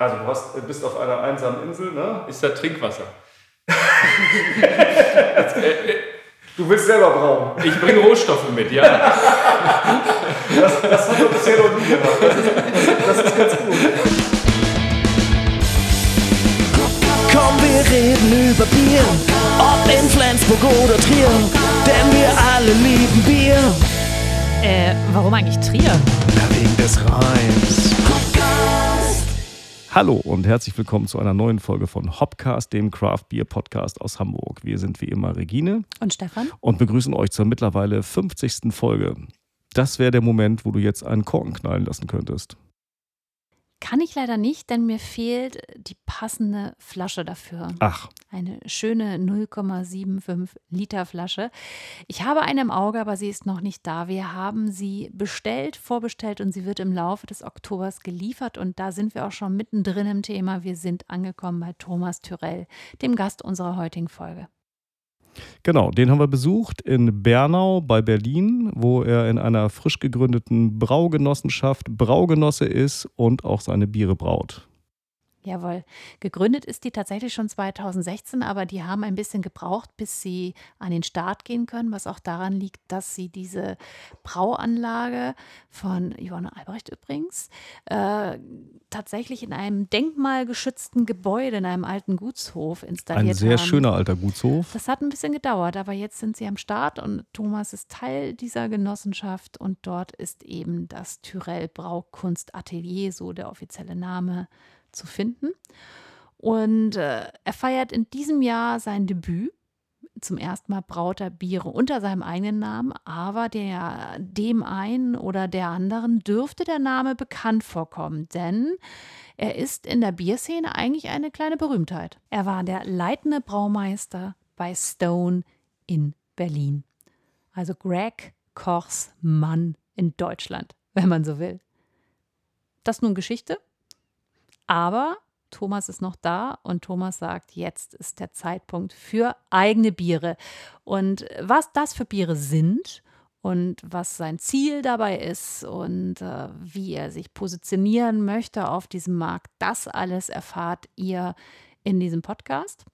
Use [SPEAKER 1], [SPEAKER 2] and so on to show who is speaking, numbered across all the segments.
[SPEAKER 1] Also du hast, bist auf einer einsamen Insel, ne?
[SPEAKER 2] Ist da Trinkwasser?
[SPEAKER 1] du willst selber brauen.
[SPEAKER 2] Ich bringe Rohstoffe mit, ja.
[SPEAKER 1] das, das haben wir bisher noch nie gemacht. Das ist, das ist ganz gut.
[SPEAKER 3] Komm, wir reden über Bier, ob in Flensburg oder Trier, denn wir alle lieben Bier.
[SPEAKER 4] Äh, warum eigentlich Trier?
[SPEAKER 3] Na, wegen des Reims.
[SPEAKER 5] Hallo und herzlich willkommen zu einer neuen Folge von Hopcast, dem Craft Beer Podcast aus Hamburg. Wir sind wie immer Regine
[SPEAKER 4] Und Stefan?
[SPEAKER 5] und begrüßen euch zur mittlerweile 50. Folge. Das wäre der Moment, wo du jetzt einen Korken knallen lassen könntest.
[SPEAKER 4] Kann ich leider nicht, denn mir fehlt die passende Flasche dafür.
[SPEAKER 5] Ach,
[SPEAKER 4] Eine schöne 0,75 Liter Flasche. Ich habe eine im Auge, aber sie ist noch nicht da. Wir haben sie bestellt, vorbestellt und sie wird im Laufe des Oktobers geliefert. Und da sind wir auch schon mittendrin im Thema. Wir sind angekommen bei Thomas Tyrell, dem Gast unserer heutigen Folge.
[SPEAKER 5] Genau, den haben wir besucht in Bernau bei Berlin, wo er in einer frisch gegründeten Braugenossenschaft Braugenosse ist und auch seine Biere braut.
[SPEAKER 4] Jawohl. Gegründet ist die tatsächlich schon 2016, aber die haben ein bisschen gebraucht, bis sie an den Start gehen können, was auch daran liegt, dass sie diese Brauanlage von Johanna Albrecht übrigens äh, tatsächlich in einem denkmalgeschützten Gebäude, in einem alten Gutshof installiert
[SPEAKER 5] Ein sehr
[SPEAKER 4] haben.
[SPEAKER 5] schöner alter Gutshof.
[SPEAKER 4] Das hat ein bisschen gedauert, aber jetzt sind sie am Start und Thomas ist Teil dieser Genossenschaft und dort ist eben das Tyrell Braukunstatelier, so der offizielle Name, zu finden. Und äh, er feiert in diesem Jahr sein Debüt. Zum ersten Mal braut er Biere unter seinem eigenen Namen, aber der, dem einen oder der anderen dürfte der Name bekannt vorkommen, denn er ist in der Bierszene eigentlich eine kleine Berühmtheit. Er war der leitende Braumeister bei Stone in Berlin. Also Greg Kochs Mann in Deutschland, wenn man so will. Das nun Geschichte. Aber Thomas ist noch da und Thomas sagt, jetzt ist der Zeitpunkt für eigene Biere. Und was das für Biere sind und was sein Ziel dabei ist und äh, wie er sich positionieren möchte auf diesem Markt, das alles erfahrt ihr in diesem Podcast.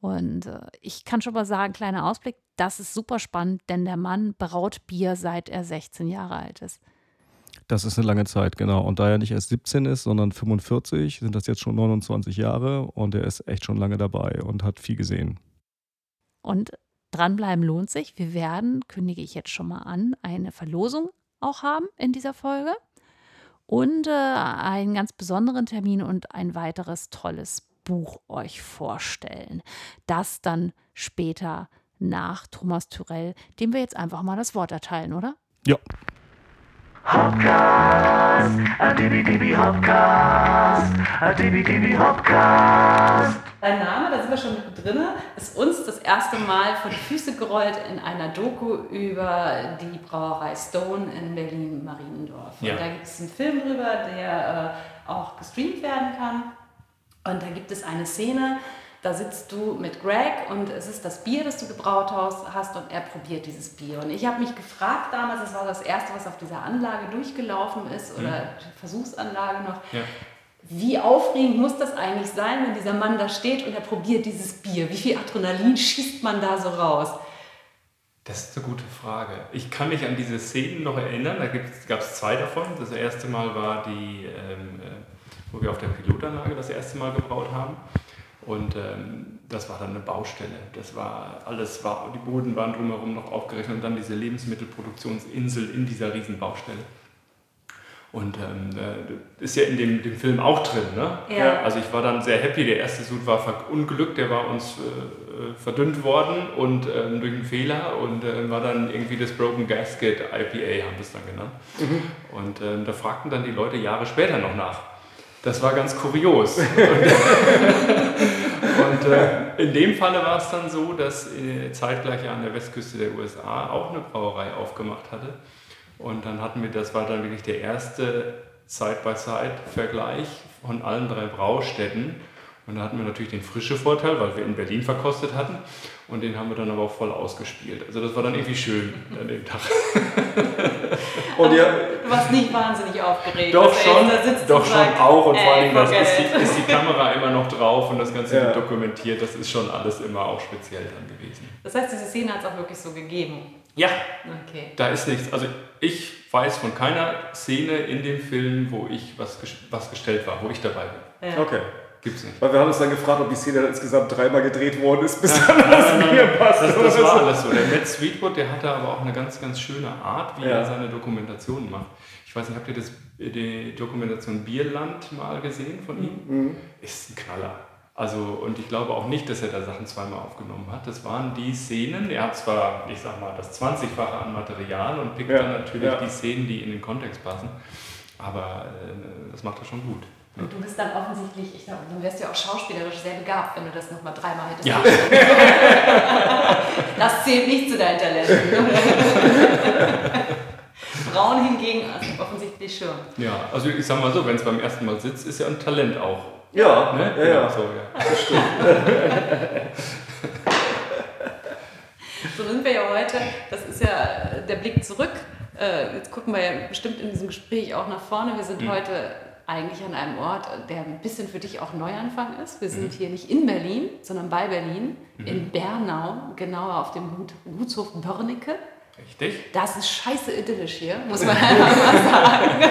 [SPEAKER 4] Und äh, ich kann schon mal sagen, kleiner Ausblick, das ist super spannend, denn der Mann braut Bier seit er 16 Jahre alt ist.
[SPEAKER 5] Das ist eine lange Zeit, genau. Und da er nicht erst 17 ist, sondern 45, sind das jetzt schon 29 Jahre und er ist echt schon lange dabei und hat viel gesehen.
[SPEAKER 4] Und dranbleiben lohnt sich. Wir werden, kündige ich jetzt schon mal an, eine Verlosung auch haben in dieser Folge. Und äh, einen ganz besonderen Termin und ein weiteres tolles Buch euch vorstellen. Das dann später nach Thomas Tyrell, dem wir jetzt einfach mal das Wort erteilen, oder?
[SPEAKER 5] Ja,
[SPEAKER 3] Hopcast, a dibi dibi Hopcast, a dibi dibi Hopcast.
[SPEAKER 4] Dein Name, da sind wir schon drin, ist uns das erste Mal vor die Füße gerollt in einer Doku über die Brauerei Stone in Berlin-Mariendorf.
[SPEAKER 2] Ja.
[SPEAKER 4] Und da gibt es einen Film drüber, der äh, auch gestreamt werden kann. Und da gibt es eine Szene, da sitzt du mit Greg und es ist das Bier, das du gebraut hast und er probiert dieses Bier. Und ich habe mich gefragt damals, das war das erste, was auf dieser Anlage durchgelaufen ist oder die Versuchsanlage noch,
[SPEAKER 2] Ja.
[SPEAKER 4] wie aufregend muss das eigentlich sein, wenn dieser Mann da steht und er probiert dieses Bier? Wie viel Adrenalin schießt man da so raus?
[SPEAKER 2] Das ist eine gute Frage. Ich kann mich an diese Szenen noch erinnern. Da gab es zwei davon. Das erste Mal war die, ähm, äh, wo wir auf der Pilotanlage das erste Mal gebraut haben. Und ähm, das war dann eine Baustelle. Das war alles, war, die Boden waren drumherum noch aufgerechnet und dann diese Lebensmittelproduktionsinsel in dieser riesen Baustelle. Und ähm, äh, ist ja in dem, dem Film auch drin. Ne?
[SPEAKER 4] Ja.
[SPEAKER 2] Also ich war dann sehr happy. Der erste Sud war verunglückt, der war uns äh, äh, verdünnt worden und ähm, durch einen Fehler und äh, war dann irgendwie das Broken Gasket IPA, haben wir es dann genannt. Und ähm, da fragten dann die Leute Jahre später noch nach. Das war ganz kurios. Äh, in dem Falle war es dann so, dass äh, zeitgleich an der Westküste der USA auch eine Brauerei aufgemacht hatte. Und dann hatten wir, das war dann wirklich der erste Side-by-Side-Vergleich von allen drei Braustätten. Und da hatten wir natürlich den frische Vorteil, weil wir in Berlin verkostet hatten. Und den haben wir dann aber auch voll ausgespielt. Also das war dann irgendwie schön an dem Tag.
[SPEAKER 1] Und ihr,
[SPEAKER 4] warst nicht wahnsinnig aufgeregt.
[SPEAKER 2] Doch
[SPEAKER 4] er
[SPEAKER 2] schon,
[SPEAKER 4] da sitzt
[SPEAKER 2] doch schon
[SPEAKER 4] sagt,
[SPEAKER 2] auch und
[SPEAKER 4] ey,
[SPEAKER 2] vor allem das
[SPEAKER 4] forget
[SPEAKER 2] ist,
[SPEAKER 4] it.
[SPEAKER 2] die, ist die Kamera immer noch drauf und das Ganze
[SPEAKER 1] Ja.
[SPEAKER 2] wird dokumentiert. Das ist schon alles immer auch speziell dann gewesen.
[SPEAKER 4] Das heißt, diese Szene hat es auch wirklich so gegeben.
[SPEAKER 2] Ja,
[SPEAKER 4] Okay.
[SPEAKER 2] da ist nichts. Also ich weiß von keiner Szene in dem Film, wo ich was, was gestellt war, wo ich dabei bin.
[SPEAKER 4] Ja.
[SPEAKER 1] Okay.
[SPEAKER 2] Gibt's nicht.
[SPEAKER 1] Weil wir haben uns dann gefragt, ob die Szene dann insgesamt dreimal gedreht worden ist, bis dann das mir passt.
[SPEAKER 2] Das, das war alles so. Der Matt Sweetwood, der hatte aber auch eine ganz, ganz schöne Art, wie
[SPEAKER 1] Ja.
[SPEAKER 2] er seine Dokumentationen macht. Ich weiß nicht, habt ihr das, die Dokumentation Bierland mal gesehen von ihm?
[SPEAKER 1] Mhm.
[SPEAKER 2] Ist ein Knaller. Also, und ich glaube auch nicht, dass er da Sachen zweimal aufgenommen hat. Das waren die Szenen, er hat zwar, ich sag mal, das 20-fache an Material und pickt
[SPEAKER 1] Ja,
[SPEAKER 2] dann natürlich
[SPEAKER 1] ja.
[SPEAKER 2] die Szenen, die in den Kontext passen, aber äh, das macht er schon gut.
[SPEAKER 4] Und du bist dann offensichtlich, ich glaube, dann wärst du ja auch schauspielerisch sehr begabt, wenn du das nochmal dreimal hättest.
[SPEAKER 2] Ja.
[SPEAKER 4] Das zählt nicht zu deinen Talenten. Frauen hingegen also offensichtlich schon.
[SPEAKER 2] Ja, also ich sag mal so, wenn es beim ersten Mal sitzt, ist ja ein Talent auch.
[SPEAKER 1] Ja,
[SPEAKER 2] Ne?
[SPEAKER 1] ja, ja.
[SPEAKER 2] So, ja.
[SPEAKER 4] So sind wir ja heute, das ist ja der Blick zurück. Äh, Jetzt gucken wir ja bestimmt in diesem Gespräch auch nach vorne. Wir sind
[SPEAKER 2] Mhm.
[SPEAKER 4] heute eigentlich an einem Ort, der ein bisschen für dich auch Neuanfang ist. Wir
[SPEAKER 2] Mhm.
[SPEAKER 4] sind hier nicht in Berlin, sondern bei Berlin, in Bernau, genauer auf dem Gut, Gutshof Börnecke.
[SPEAKER 2] Richtig?
[SPEAKER 4] Das ist scheiße idyllisch hier, muss man einfach mal sagen.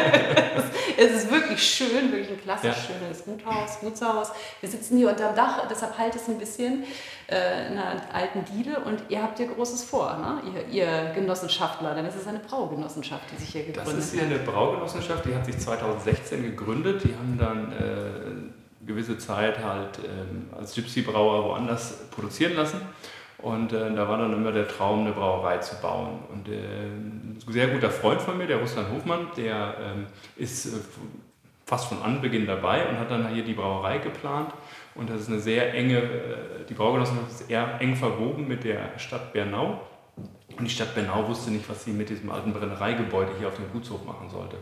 [SPEAKER 4] Es ist wirklich schön, wirklich ein klassisch
[SPEAKER 2] Ja.
[SPEAKER 4] schönes Guthaus, Gutshaus. Wir sitzen hier unterm Dach, deshalb halt es ein bisschen äh, in einer alten Diele und ihr habt hier Großes vor, ne? ihr, ihr Genossenschaftler, denn es ist eine Braugenossenschaft, die sich hier
[SPEAKER 2] Das
[SPEAKER 4] gegründet
[SPEAKER 2] ist hier eine Braugenossenschaft, die hat sich 2016 gegründet. Die haben dann äh, gewisse Zeit halt ähm, als Gypsy-Brauer woanders produzieren lassen. Und äh, da war dann immer der Traum, eine Brauerei zu bauen. Und äh, ein sehr guter Freund von mir, der Russland Hofmann, der ähm, ist äh, fast von Anbeginn dabei und hat dann hier die Brauerei geplant. Und das ist eine sehr enge, äh, die Braugenossenschaft ist eher eng verwoben mit der Stadt Bernau. Und die Stadt Bernau wusste nicht, was sie mit diesem alten Brennereigebäude hier auf dem Gutshof machen sollte.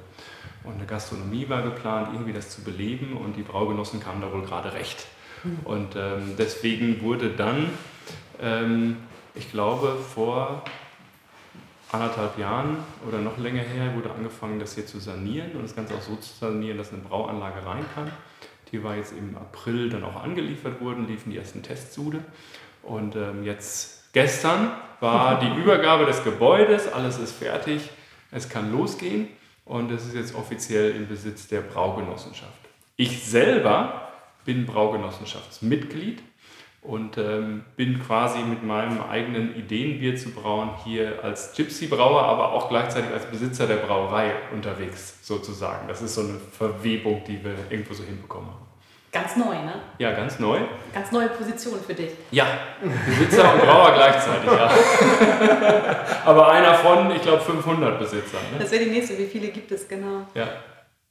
[SPEAKER 2] Und eine Gastronomie war geplant, irgendwie das zu beleben und die Braugenossen kamen da wohl gerade recht. Und ähm, deswegen wurde dann, ähm, ich glaube, vor anderthalb Jahren oder noch länger her wurde angefangen, das hier zu sanieren und das Ganze auch so zu sanieren, dass eine Brauanlage rein kann. Die war jetzt im April dann auch angeliefert worden, liefen die ersten Testsude. Und ähm, jetzt gestern war die Übergabe des Gebäudes, alles ist fertig, es kann losgehen und es ist jetzt offiziell im Besitz der Braugenossenschaft. Ich selber bin Braugenossenschaftsmitglied und ähm, bin quasi mit meinem eigenen Ideenbier zu brauen hier als Gypsy-Brauer, aber auch gleichzeitig als Besitzer der Brauerei unterwegs sozusagen. Das ist so eine Verwebung, die wir irgendwo so hinbekommen haben.
[SPEAKER 4] Ganz neu, ne?
[SPEAKER 2] Ja, ganz neu.
[SPEAKER 4] Ganz neue Position für dich.
[SPEAKER 2] Ja, Besitzer und Brauer gleichzeitig, ja. aber einer von, ich glaube, 500 Besitzern. Ne?
[SPEAKER 4] Das wäre die nächste. Wie viele gibt es genau?
[SPEAKER 2] Ja.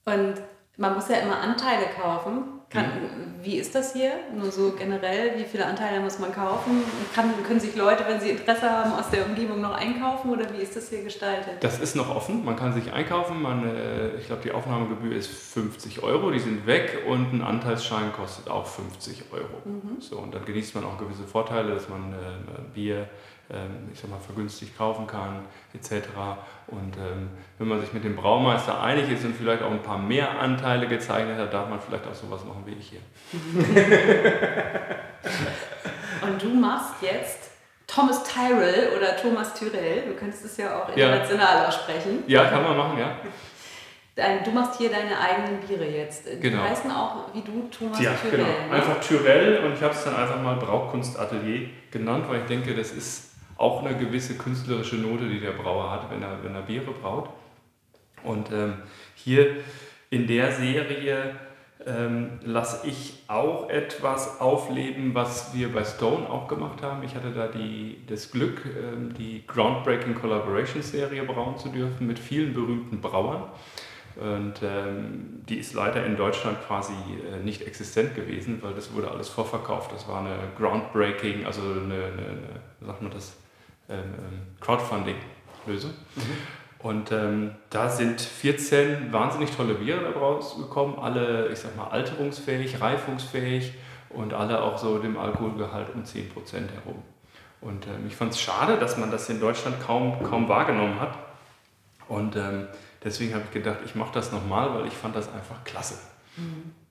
[SPEAKER 4] Und man muss ja immer Anteile kaufen. Kann,
[SPEAKER 2] Mhm.
[SPEAKER 4] Wie ist das hier? Nur so generell, wie viele Anteile muss man kaufen? Kann, können sich Leute, wenn sie Interesse haben, aus der Umgebung noch einkaufen oder wie ist das hier gestaltet?
[SPEAKER 2] Das ist noch offen, man kann sich einkaufen. Man, äh, ich glaube, die Aufnahmegebühr ist 50 Euro, die sind weg und ein Anteilsschein kostet auch 50 Euro. So, und dann genießt man auch gewisse Vorteile, dass man äh, Bier, ich sag mal, vergünstigt kaufen kann, etc. Und ähm, wenn man sich mit dem Braumeister einig ist und vielleicht auch ein paar mehr Anteile gezeichnet hat, darf man vielleicht auch sowas machen wie ich hier.
[SPEAKER 4] Und du machst jetzt Thomas Tyrell oder Thomas Tyrell, du könntest es ja auch
[SPEAKER 2] Ja.
[SPEAKER 4] international aussprechen.
[SPEAKER 2] Ja, kann man machen, ja.
[SPEAKER 4] Du machst hier deine eigenen Biere jetzt. Die
[SPEAKER 2] Genau.
[SPEAKER 4] heißen auch wie du Thomas
[SPEAKER 2] Ja,
[SPEAKER 4] Tyrell.
[SPEAKER 2] genau.
[SPEAKER 4] ne?
[SPEAKER 2] Einfach Tyrell und ich habe es dann einfach mal Brauchkunstatelier genannt, weil ich denke, das ist auch eine gewisse künstlerische Note, die der Brauer hat, wenn er, wenn er Biere braut. Und ähm, hier in der Serie ähm, lasse ich auch etwas aufleben, was wir bei Stone auch gemacht haben. Ich hatte da die, das Glück, ähm, die Groundbreaking Collaboration Serie brauen zu dürfen mit vielen berühmten Brauern. Und ähm, die ist leider in Deutschland quasi äh, nicht existent gewesen, weil das wurde alles vorverkauft. Das war eine Groundbreaking, also eine, eine, eine sagt man das, ähm, ähm, Crowdfunding-Lösung. Und ähm, da sind 14 wahnsinnig tolle Biere dabei rausgekommen, alle, ich sag mal, alterungsfähig, reifungsfähig und alle auch so dem Alkoholgehalt um 10% herum. Und ähm, ich fand es schade, dass man das in Deutschland kaum, kaum wahrgenommen hat. Und ähm, deswegen habe ich gedacht, ich mache das nochmal, weil ich fand das einfach klasse.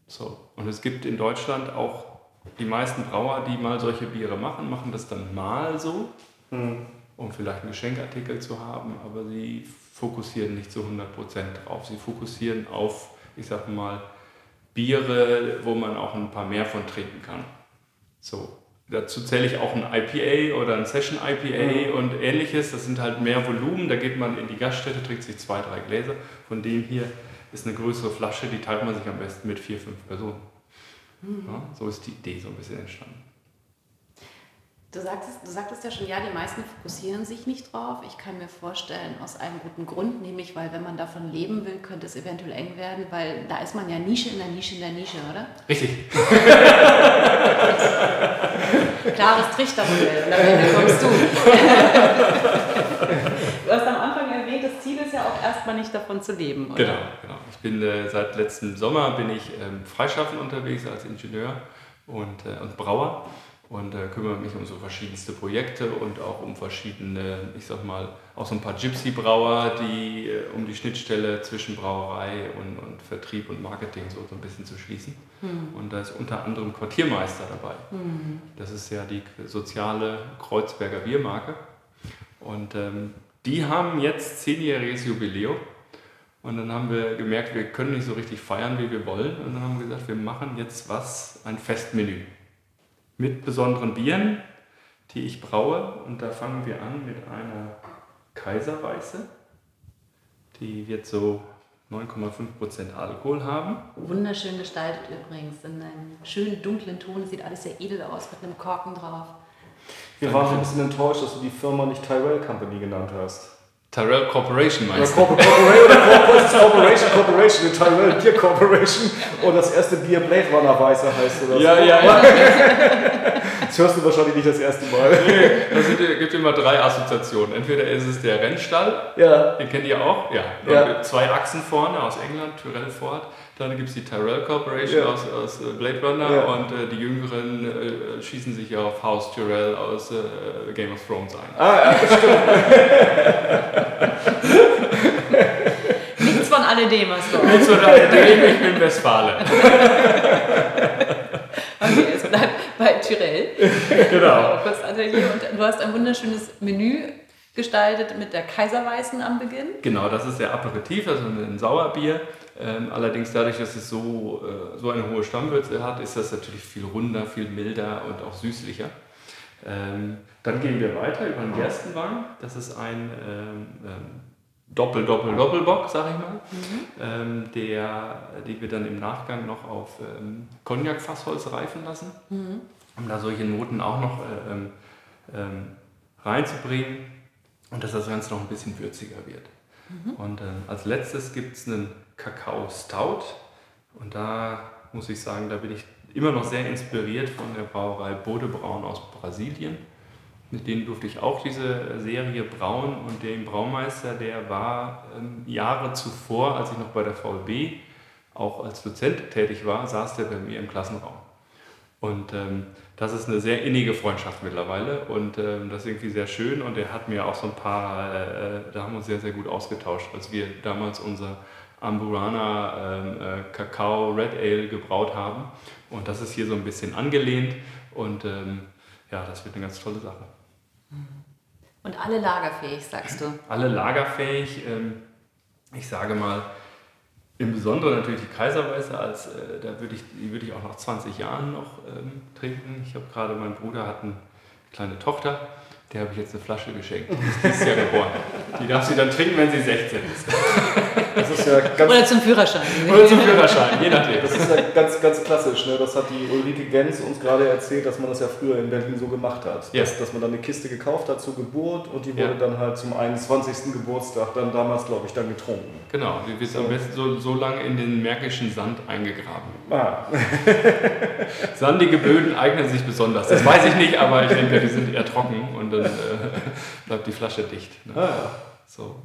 [SPEAKER 2] So. Und es gibt in Deutschland auch die meisten Brauer, die mal solche Biere machen, machen das dann mal so, um vielleicht einen Geschenkartikel zu haben, aber sie fokussieren nicht zu 100% drauf. Sie fokussieren auf, ich sag mal, Biere, wo man auch ein paar mehr von trinken kann. So. Dazu zähle ich auch ein IPA oder ein Session IPA und ähnliches. Das sind halt mehr Volumen. Da geht man in die Gaststätte, trinkt sich zwei, drei Gläser. Von dem hier ist eine größere Flasche, die teilt man sich am besten mit vier, fünf Personen. Ja, so ist die Idee so ein bisschen entstanden.
[SPEAKER 4] Du sagtest, du sagtest ja schon, ja, die meisten fokussieren sich nicht drauf. Ich kann mir vorstellen, aus einem guten Grund, nämlich weil wenn man davon leben will, könnte es eventuell eng werden, weil da ist man ja Nische in der Nische in der Nische, oder?
[SPEAKER 2] Richtig.
[SPEAKER 4] Klares Trichtermodell, und am Ende kommst du. du hast am Anfang erwähnt, das Ziel ist ja auch erstmal nicht davon zu leben, oder?
[SPEAKER 2] Genau, genau. Ich bin äh, seit letztem Sommer bin ich ähm, freischaffend unterwegs als Ingenieur und, äh, und Brauer und äh, kümmere mich um so verschiedenste Projekte und auch um verschiedene, ich sag mal, auch so ein paar Gypsy-Brauer, die äh, um die Schnittstelle zwischen Brauerei und, und Vertrieb und Marketing so, so ein bisschen zu schließen. Und da ist unter anderem Quartiermeister dabei. Das ist ja die soziale Kreuzberger Biermarke. Und ähm, die haben jetzt zehnjähriges Jubiläum. Und dann haben wir gemerkt, wir können nicht so richtig feiern, wie wir wollen. Und dann haben wir gesagt, wir machen jetzt was, ein Festmenü. Mit besonderen Bieren, die ich braue. Und da fangen wir an mit einer Kaiserweiße. Die wird so 9,5% Alkohol haben.
[SPEAKER 4] Wunderschön gestaltet übrigens, in einem schönen dunklen Ton, sieht alles sehr edel aus, mit einem Korken drauf.
[SPEAKER 1] Wir waren ein bisschen enttäuscht, dass du die Firma nicht Tyrell Company genannt hast.
[SPEAKER 2] Tyrell Corporation meinst du?
[SPEAKER 1] Corp Corporation oder Corporation, Corporation, Corporation, die Tyrell Beer Corporation und das erste Bier Blade Runner Weiße heißt oder
[SPEAKER 2] Ja,
[SPEAKER 1] so.
[SPEAKER 2] ja, ja.
[SPEAKER 1] Das hörst du wahrscheinlich nicht das erste Mal.
[SPEAKER 2] Es sind- gibt immer drei Assoziationen. Entweder ist es der Rennstall,
[SPEAKER 1] Ja,
[SPEAKER 2] den kennt ihr auch, ja.
[SPEAKER 1] Ja.
[SPEAKER 2] Zwei Achsen vorne aus England, Tyrrell Ford. Dann gibt es die Tyrrell Corporation
[SPEAKER 1] Ja.
[SPEAKER 2] aus, aus äh, Blade Runner
[SPEAKER 1] Ja.
[SPEAKER 2] und äh, die Jüngeren äh, schießen sich ja auf House Tyrrell aus äh, Game of Thrones ein.
[SPEAKER 1] ah, ja stimmt.
[SPEAKER 4] Nichts von alledem hast du.
[SPEAKER 2] Nichts oder alledem, ich bin Westfale.
[SPEAKER 4] Okay, es bleibt bei Tyrell.
[SPEAKER 2] Genau.
[SPEAKER 4] Du hast ein wunderschönes Menü gestaltet mit der Kaiserweißen am Beginn.
[SPEAKER 2] Genau, das ist der Aperitif, also ein Sauerbier. Ähm, allerdings dadurch, dass es so, äh, so eine hohe Stammwürze hat, ist das natürlich viel runder, viel milder und auch süßlicher. Ähm, dann gehen wir weiter über den Gerstenwein. Das ist ein ähm, ähm, Doppel, Doppel, Doppelbock, sag ich mal, ähm, der, die wir dann im Nachgang noch auf ähm, Cognac-Fassholz reifen lassen, um da solche Noten auch noch äh, reinzubringen und dass das Ganze noch ein bisschen würziger wird. Und ähm, als letztes gibt es einen Kakao Stout und da muss ich sagen, da bin ich immer noch sehr inspiriert von der Brauerei Bodebraun aus Brasilien. Mit denen durfte ich auch diese Serie brauen und der Braumeister, der war ähm, Jahre zuvor, als ich noch bei der VLB auch als Dozent tätig war, saß der bei mir im Klassenraum. Und ähm, das ist eine sehr innige Freundschaft mittlerweile und ähm, das ist irgendwie sehr schön und er hat mir auch so ein paar, äh, da haben wir uns sehr, sehr gut ausgetauscht, als wir damals unser Amburana ähm, äh, Kakao Red Ale gebraut haben und das ist hier so ein bisschen angelehnt und ähm, ja, das wird eine ganz tolle Sache.
[SPEAKER 4] Und alle lagerfähig, sagst du.
[SPEAKER 2] Alle lagerfähig, ähm, ich sage mal, im Besonderen natürlich die Kaiserweiße, als, äh, da würde ich, die würde ich auch nach 20 Jahren noch ähm, trinken. Ich habe gerade, mein Bruder hat eine kleine Tochter, der habe ich jetzt eine Flasche geschenkt. Die ist Jahr geboren. Die darf sie dann trinken, wenn sie 16 ist.
[SPEAKER 1] Das ist ja ganz,
[SPEAKER 4] Oder zum Führerschein.
[SPEAKER 2] Oder zum Führerschein, je nachdem.
[SPEAKER 1] das ist ja ganz, ganz klassisch. Ne? Das hat die Ulrike Gens uns gerade erzählt, dass man das ja früher in Berlin so gemacht hat.
[SPEAKER 2] Ja.
[SPEAKER 1] Dass, dass man dann eine Kiste gekauft hat zur Geburt und die wurde
[SPEAKER 2] Ja.
[SPEAKER 1] dann halt zum 21. Geburtstag dann damals, glaube ich, dann getrunken.
[SPEAKER 2] Genau, die wird am besten so, so lange in den märkischen Sand eingegraben.
[SPEAKER 1] Ah,
[SPEAKER 2] Sandige Böden eignen sich besonders. Das weiß ich nicht, aber ich denke, die sind eher trocken und dann äh, bleibt die Flasche dicht. Ne?
[SPEAKER 1] ah, ja.
[SPEAKER 2] So.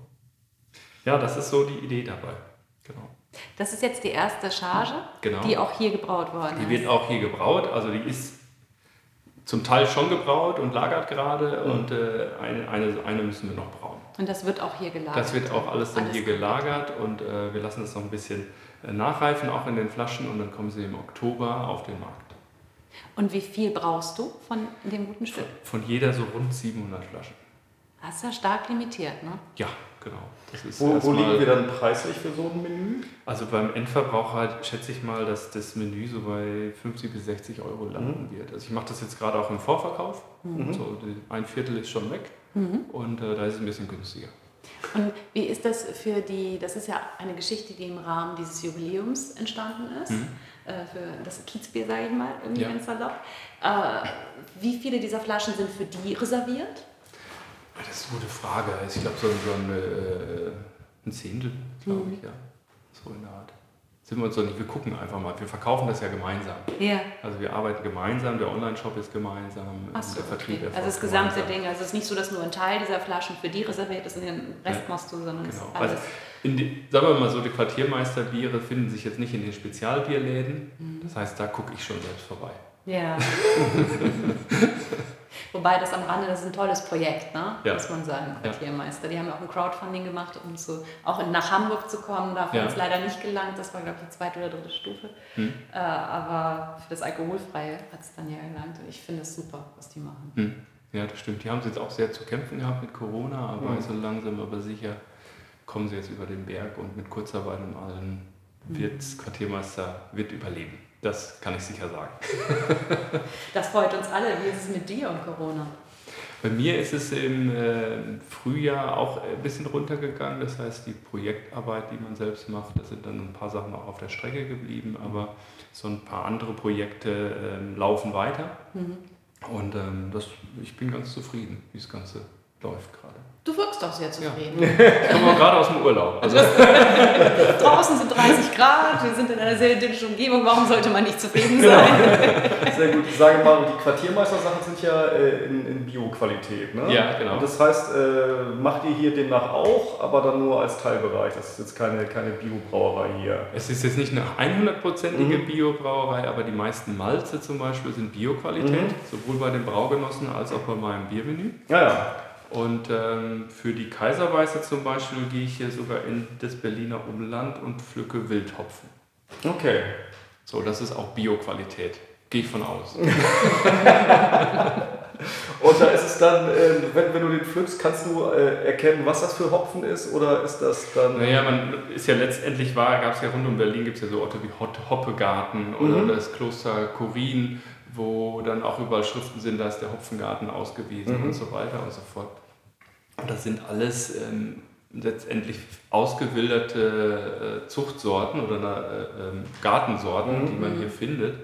[SPEAKER 2] Ja, das ist so die Idee dabei. Genau.
[SPEAKER 4] Das ist jetzt die erste Charge,
[SPEAKER 2] Genau.
[SPEAKER 4] die auch hier gebraut worden
[SPEAKER 2] Die
[SPEAKER 4] ist.
[SPEAKER 2] wird auch hier gebraut, also die ist zum Teil schon gebraut und lagert gerade und äh, eine, eine, eine müssen wir noch brauen.
[SPEAKER 4] Und das wird auch hier gelagert.
[SPEAKER 2] Das wird auch alles dann
[SPEAKER 4] Alles
[SPEAKER 2] hier gelagert und äh, wir lassen es noch ein bisschen äh, nachreifen, auch in den Flaschen und dann kommen sie im Oktober auf den Markt.
[SPEAKER 4] Und wie viel brauchst du von dem guten Stück?
[SPEAKER 2] Von jeder so rund 700 Flaschen.
[SPEAKER 4] Das ist ja stark limitiert, ne?
[SPEAKER 2] Ja, genau. Das ist
[SPEAKER 1] Wo, wo liegen wir dann preislich für so ein Menü?
[SPEAKER 2] Also beim Endverbraucher halt schätze ich mal, dass das Menü so bei 50 bis 60 Euro landen
[SPEAKER 1] Mhm.
[SPEAKER 2] wird. Also ich mache das jetzt gerade auch im Vorverkauf. So die, ein Viertel ist schon weg und äh, da ist es ein bisschen günstiger.
[SPEAKER 4] Und wie ist das für die, das ist ja eine Geschichte, die im Rahmen dieses Jubiläums entstanden ist, äh, für das Kiezbier, sage ich mal, irgendwie
[SPEAKER 2] Ja.
[SPEAKER 4] ganz salopp. Äh, wie viele dieser Flaschen sind für die reserviert?
[SPEAKER 2] Das ist eine gute Frage. Ich glaube so, so ein, äh, ein Zehntel, glaube
[SPEAKER 4] Mhm.
[SPEAKER 2] ich, ja. So in der Art. Sind wir uns doch nicht, wir gucken einfach mal. Wir verkaufen das ja gemeinsam.
[SPEAKER 4] Ja.
[SPEAKER 2] Also wir arbeiten gemeinsam, der Online-Shop ist gemeinsam,
[SPEAKER 4] so,
[SPEAKER 2] der Vertrieb
[SPEAKER 4] okay. Also das gesamte
[SPEAKER 2] gemeinsam.
[SPEAKER 4] Ding, also es ist nicht so, dass nur ein Teil dieser Flaschen für die reserviert ist und den Rest
[SPEAKER 2] Ja.
[SPEAKER 4] machst du, sondern
[SPEAKER 2] Genau.
[SPEAKER 4] ist
[SPEAKER 2] Also
[SPEAKER 4] alles.
[SPEAKER 2] in die, sagen wir mal so, die Quartiermeisterbiere finden sich jetzt nicht in den Spezialbierläden.
[SPEAKER 4] Mhm.
[SPEAKER 2] Das heißt, da gucke ich schon selbst vorbei.
[SPEAKER 4] Ja. Wobei das am Rande, das ist ein tolles Projekt, ne?
[SPEAKER 2] Ja.
[SPEAKER 4] muss man sagen. Quartiermeister. Die haben auch ein Crowdfunding gemacht, um zu, auch in, nach Hamburg zu kommen. Dafür
[SPEAKER 2] Ja.
[SPEAKER 4] ist leider nicht gelangt. Das war, glaube ich, die zweite oder dritte Stufe.
[SPEAKER 2] Hm.
[SPEAKER 4] Äh, aber für das Alkoholfreie hat es dann ja gelangt. Und ich finde es super, was die machen.
[SPEAKER 2] Hm. Ja, das stimmt. Die haben es jetzt auch sehr zu kämpfen gehabt mit Corona, aber
[SPEAKER 1] Mhm.
[SPEAKER 2] so langsam aber sicher kommen sie jetzt über den Berg und mit Kurzarbeit und allem wird Quartiermeister wird überleben. Das kann ich sicher sagen.
[SPEAKER 4] Das freut uns alle. Wie ist es mit dir und Corona?
[SPEAKER 2] Bei mir ist es im äh, Frühjahr auch ein bisschen runtergegangen. Das heißt, die Projektarbeit, die man selbst macht, da sind dann ein paar Sachen auch auf der Strecke geblieben, aber so ein paar andere Projekte ähm, laufen weiter.
[SPEAKER 4] Mhm.
[SPEAKER 2] Und ähm, das, ich bin ganz zufrieden, wie das Ganze läuft gerade.
[SPEAKER 4] Du wirkst doch sehr zufrieden.
[SPEAKER 2] Ich komme auch gerade aus dem Urlaub. Also,
[SPEAKER 4] Draußen sind 30 Grad, wir sind in einer sehr idyllischen Umgebung. Warum sollte man nicht zufrieden sein?
[SPEAKER 1] Sehr gut. Ich sage mal, die Quartiermeister-Sachen sind ja äh, in, in Bio-Qualität. Ne?
[SPEAKER 2] Ja, genau.
[SPEAKER 1] Und das heißt, äh, macht ihr hier demnach auch, aber dann nur als Teilbereich. Das ist jetzt keine, keine Biobrauerei hier.
[SPEAKER 2] es ist jetzt nicht eine 100%ige
[SPEAKER 1] Mhm.
[SPEAKER 2] Biobrauerei, aber die meisten Malze zum Beispiel sind Bioqualität,
[SPEAKER 1] Mhm.
[SPEAKER 2] sowohl bei den Braugenossen als auch bei meinem Biermenü.
[SPEAKER 1] Ja, ja.
[SPEAKER 2] Und ähm, für die Kaiserweiße zum Beispiel gehe ich hier sogar in das Berliner Umland und pflücke Wildhopfen.
[SPEAKER 1] Okay.
[SPEAKER 2] So, das ist auch Bioqualität. Gehe ich von aus.
[SPEAKER 1] Und da ist es dann, äh, wenn, wenn du den pflückst, kannst du äh, erkennen, was das für Hopfen ist? Oder ist das dann.
[SPEAKER 2] Naja, man ist ja letztendlich war, gab es ja rund um Berlin gibt es ja so Orte wie Hot Hoppegarten oder
[SPEAKER 1] Mhm.
[SPEAKER 2] das Kloster Korin, wo dann auch überall Schriften sind, da ist der Hopfengarten ausgewiesen
[SPEAKER 1] Mhm.
[SPEAKER 2] und so weiter und so fort. Das sind alles ähm, letztendlich ausgewilderte äh, Zuchtsorten oder äh, ähm, Gartensorten,
[SPEAKER 1] Mhm.
[SPEAKER 2] die man hier findet.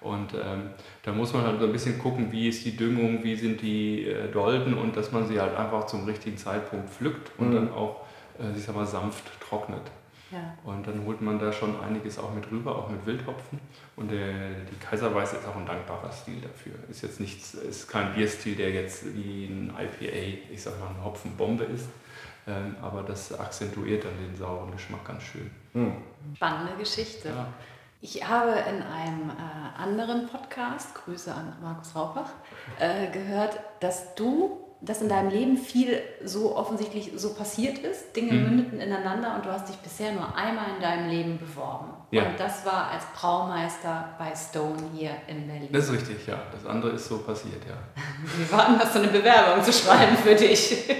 [SPEAKER 2] Und ähm, da muss man halt so ein bisschen gucken, wie ist die Düngung, wie sind die äh, Dolden und dass man sie halt einfach zum richtigen Zeitpunkt pflückt und
[SPEAKER 1] Mhm.
[SPEAKER 2] dann auch, äh, ich sag mal, sanft trocknet.
[SPEAKER 4] Ja.
[SPEAKER 2] Und dann holt man da schon einiges auch mit rüber, auch mit Wildhopfen. Und der, die Kaiserweiße ist auch ein dankbarer Stil dafür. Ist jetzt nichts, ist kein Bierstil, der jetzt wie ein IPA, ich sag mal, eine Hopfenbombe ist. Ähm, aber das akzentuiert dann den sauren Geschmack ganz schön.
[SPEAKER 1] Hm.
[SPEAKER 4] Spannende Geschichte.
[SPEAKER 2] Ja.
[SPEAKER 4] Ich habe in einem äh, anderen Podcast, Grüße an Markus Raupach, äh, gehört, dass du, dass in deinem Leben viel so offensichtlich so passiert ist. Dinge
[SPEAKER 2] Mhm.
[SPEAKER 4] mündeten ineinander und du hast dich bisher nur einmal in deinem Leben beworben.
[SPEAKER 2] Ja.
[SPEAKER 4] Und das war als Braumeister bei Stone hier in Berlin.
[SPEAKER 2] Das ist richtig, ja. Das andere ist so passiert, ja.
[SPEAKER 4] Wie war denn das, so eine Bewerbung zu schreiben für dich?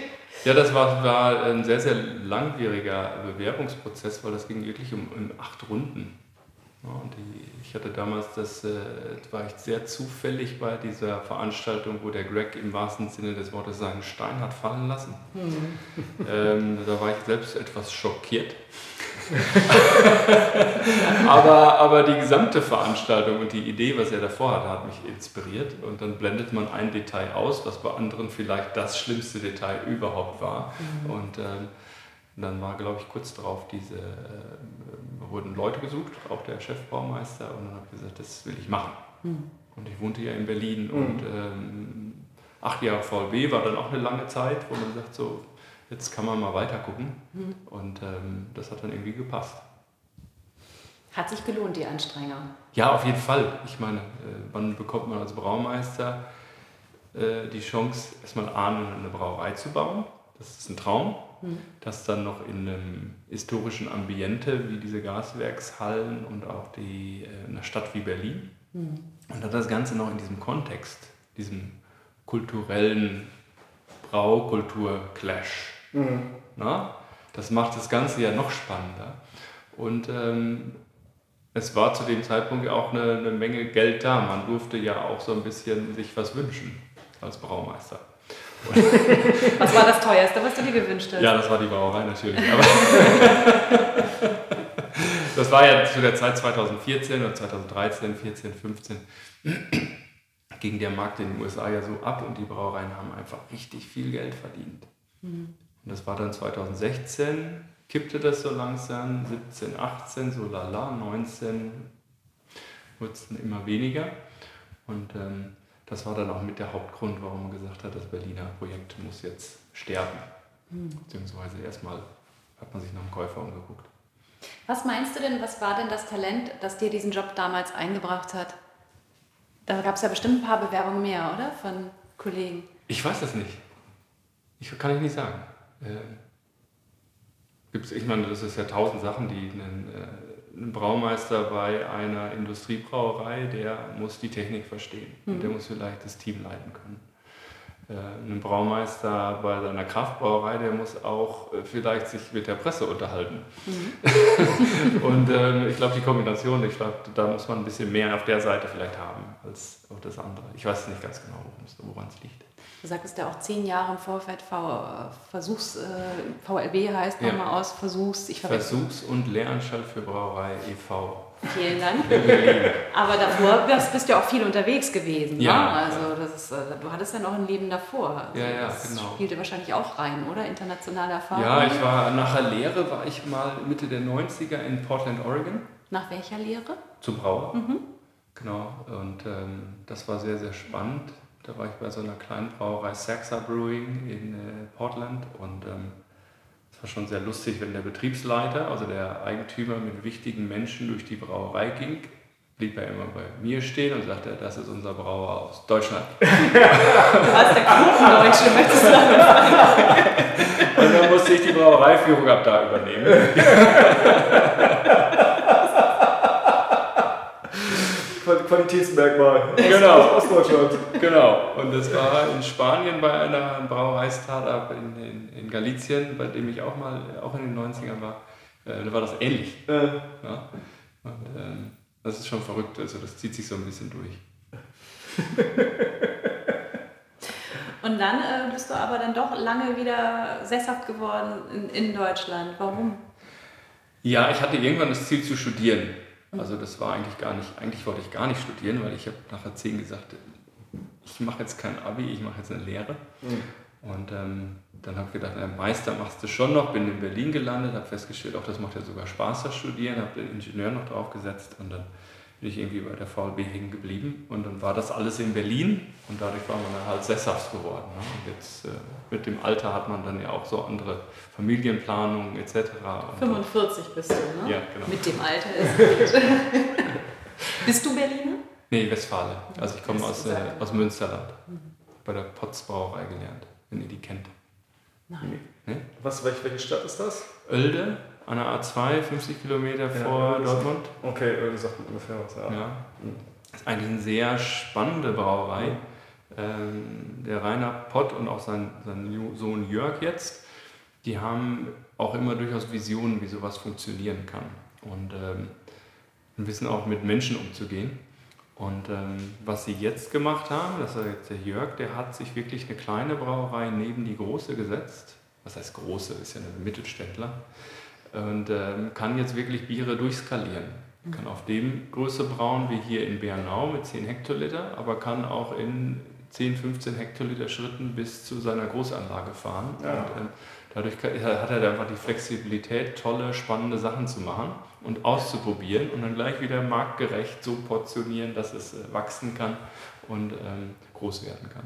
[SPEAKER 2] Ja, das war, war ein sehr, sehr langwieriger Bewerbungsprozess, weil das ging wirklich um, um acht Runden. Und die, ich hatte damals, das äh, war ich sehr zufällig bei dieser Veranstaltung, wo der Greg im wahrsten Sinne des Wortes seinen Stein hat fallen lassen. Ähm, da war ich selbst etwas schockiert. aber, aber die gesamte Veranstaltung und die Idee, was er davor hatte, hat mich inspiriert. Und dann blendet man ein Detail aus, was bei anderen vielleicht das schlimmste Detail überhaupt war. Und ähm, dann war, glaube ich, kurz darauf diese, äh, wurden Leute gesucht, auch der Chefbaumeister. Und dann habe ich gesagt, das will ich machen. Und ich wohnte ja in Berlin und ähm, acht Jahre VLB war dann auch eine lange Zeit, wo man sagt, so, jetzt kann man mal weiter gucken. Und ähm, das hat dann irgendwie gepasst.
[SPEAKER 4] Hat sich gelohnt, die Anstrengung.
[SPEAKER 2] Ja, auf jeden Fall. Ich meine, äh, wann bekommt man als Braumeister äh, die Chance, erstmal Ahnen eine Brauerei zu bauen. Das ist ein Traum. Das dann noch in einem historischen Ambiente wie diese Gaswerkshallen und auch die, äh, in einer Stadt wie Berlin. Und dann das Ganze noch in diesem Kontext, diesem kulturellen Braukultur-Clash. Na? Das macht das Ganze ja noch spannender. Und ähm, es war zu dem Zeitpunkt ja auch eine, eine Menge Geld da. Man durfte ja auch so ein bisschen sich was wünschen als Braumeister.
[SPEAKER 4] Was war das teuerste, was du dir gewünscht hast?
[SPEAKER 2] Ja, das war die Brauerei natürlich. Aber das war ja zu der Zeit 2014 oder 2013, 14, 15 ging der Markt in den USA ja so ab und die Brauereien haben einfach richtig viel Geld verdient. Und das war dann 2016, kippte das so langsam, 17, 18, so lala, 19 wurde es dann immer weniger. Und ähm, das war dann auch mit der Hauptgrund, warum man gesagt hat, das Berliner Projekt muss jetzt sterben. Beziehungsweise erstmal hat man sich nach einem Käufer umgeguckt.
[SPEAKER 4] Was meinst du denn, was war denn das Talent, das dir diesen Job damals eingebracht hat? Da gab es ja bestimmt ein paar Bewerbungen mehr, oder? Von Kollegen.
[SPEAKER 2] Ich weiß das nicht. Ich kann ich nicht sagen. Ähm, gibt's, ich meine, das ist ja tausend Sachen, die einen, äh, ein Braumeister bei einer Industriebrauerei, der muss die Technik verstehen. Und der muss vielleicht das Team leiten können. Äh, ein Braumeister bei seiner Kraftbrauerei, der muss auch äh, vielleicht sich mit der Presse unterhalten. Und ähm, ich glaube, die Kombination, ich glaube, da muss man ein bisschen mehr auf der Seite vielleicht haben als auf das andere. Ich weiß nicht ganz genau, woran es liegt.
[SPEAKER 4] Du sagtest ja auch zehn Jahre im Vorfeld v, Versuchs, äh, VLB heißt
[SPEAKER 2] Ja.
[SPEAKER 4] nochmal aus, Versuchs, ich.
[SPEAKER 2] Versuchs- und Lehranstalt für Brauerei e.V.
[SPEAKER 4] Vielen Dank. Aber davor bist, du ja auch viel unterwegs gewesen.
[SPEAKER 2] Ja.
[SPEAKER 4] Ne? Also das ist, äh, du hattest ja noch ein Leben davor. Also
[SPEAKER 2] Ja, ja,
[SPEAKER 4] das
[SPEAKER 2] genau.
[SPEAKER 4] spielte wahrscheinlich auch rein, oder? Internationale Erfahrung.
[SPEAKER 2] Ja, ich war nach der Lehre war ich mal Mitte der 90er in Portland, Oregon
[SPEAKER 4] Nach welcher Lehre?
[SPEAKER 2] zum Brauer. Genau. Und ähm, das war sehr, sehr spannend. Da war ich bei so einer kleinen Brauerei Saxa Brewing in äh, Portland und ähm, es war schon sehr lustig, wenn der Betriebsleiter, also der Eigentümer mit wichtigen Menschen durch die Brauerei ging, blieb er immer bei mir stehen und sagte, das ist unser Brauer aus Deutschland.
[SPEAKER 4] Du warst der Quotendeutsche, möchtest du sagen?
[SPEAKER 2] Und dann musste ich die Brauereiführung ab da übernehmen.
[SPEAKER 1] Qualitätsmerkmal.
[SPEAKER 2] Genau.
[SPEAKER 1] Aus Ostdeutschland.
[SPEAKER 2] Genau, und das war in Spanien bei einer Brauerei-Startup in, in, in Galicien, bei dem ich auch mal, auch in den 90ern war. Äh, da war das ähnlich.
[SPEAKER 1] Äh,
[SPEAKER 2] Ja? Und ähm, das ist schon verrückt, also das zieht sich so ein bisschen durch.
[SPEAKER 4] Und dann äh, bist du aber dann doch lange wieder sesshaft geworden in, in Deutschland. Warum?
[SPEAKER 2] Ja, ich hatte irgendwann das Ziel zu studieren. Also das war eigentlich gar nicht, eigentlich wollte ich gar nicht studieren, weil ich habe nachher 10 gesagt, ich mache jetzt kein Abi, ich mache jetzt eine Lehre. Und ähm, dann habe ich gedacht, na, Meister machst du schon noch, bin in Berlin gelandet, habe festgestellt, auch das macht ja sogar Spaß, das Studieren, habe den Ingenieur noch draufgesetzt und dann bin ich irgendwie bei der VLB hängen geblieben und dann war das alles in Berlin und dadurch war man dann halt sesshaft geworden. Ne? Und jetzt äh, mit dem Alter hat man dann ja auch so andere Familienplanungen etc. Und
[SPEAKER 4] 45 bist du, ne?
[SPEAKER 2] Ja, genau.
[SPEAKER 4] Mit dem Alter ist gut. Bist du Berliner?
[SPEAKER 2] Nee, Westfale. Also ich komme aus, äh, aus Münsterland. Bei der Potz Brauerei gelernt, wenn ihr die kennt.
[SPEAKER 4] Nein.
[SPEAKER 2] Ne?
[SPEAKER 1] was, welche Stadt ist das?
[SPEAKER 2] Oelde, an der A2, 50 Kilometer vor Dortmund.
[SPEAKER 1] Okay, äh, sagt mir ungefähr was. Ja.
[SPEAKER 2] Ja. Das ist eigentlich eine sehr spannende Brauerei. Ähm, der Rainer Pott und auch sein, sein Sohn Jörg jetzt, die haben auch immer durchaus Visionen, wie sowas funktionieren kann. Und ähm, wissen auch mit Menschen umzugehen. Und ähm, was sie jetzt gemacht haben, das ist jetzt der Jörg, der hat sich wirklich eine kleine Brauerei neben die große gesetzt. Was heißt große? Ist ja ein Mittelständler. Und ähm, kann jetzt wirklich Biere durchskalieren. Kann auf dem Größe brauen wie hier in Bernau mit 10 Hektoliter, aber kann auch in 10, 15 Hektoliter Schritten bis zu seiner Großanlage fahren.
[SPEAKER 1] Ja.
[SPEAKER 2] Und, ähm, dadurch kann- hat er einfach die Flexibilität, tolle, spannende Sachen zu machen und auszuprobieren und dann gleich wieder marktgerecht so portionieren, dass es äh, wachsen kann und ähm, groß werden kann.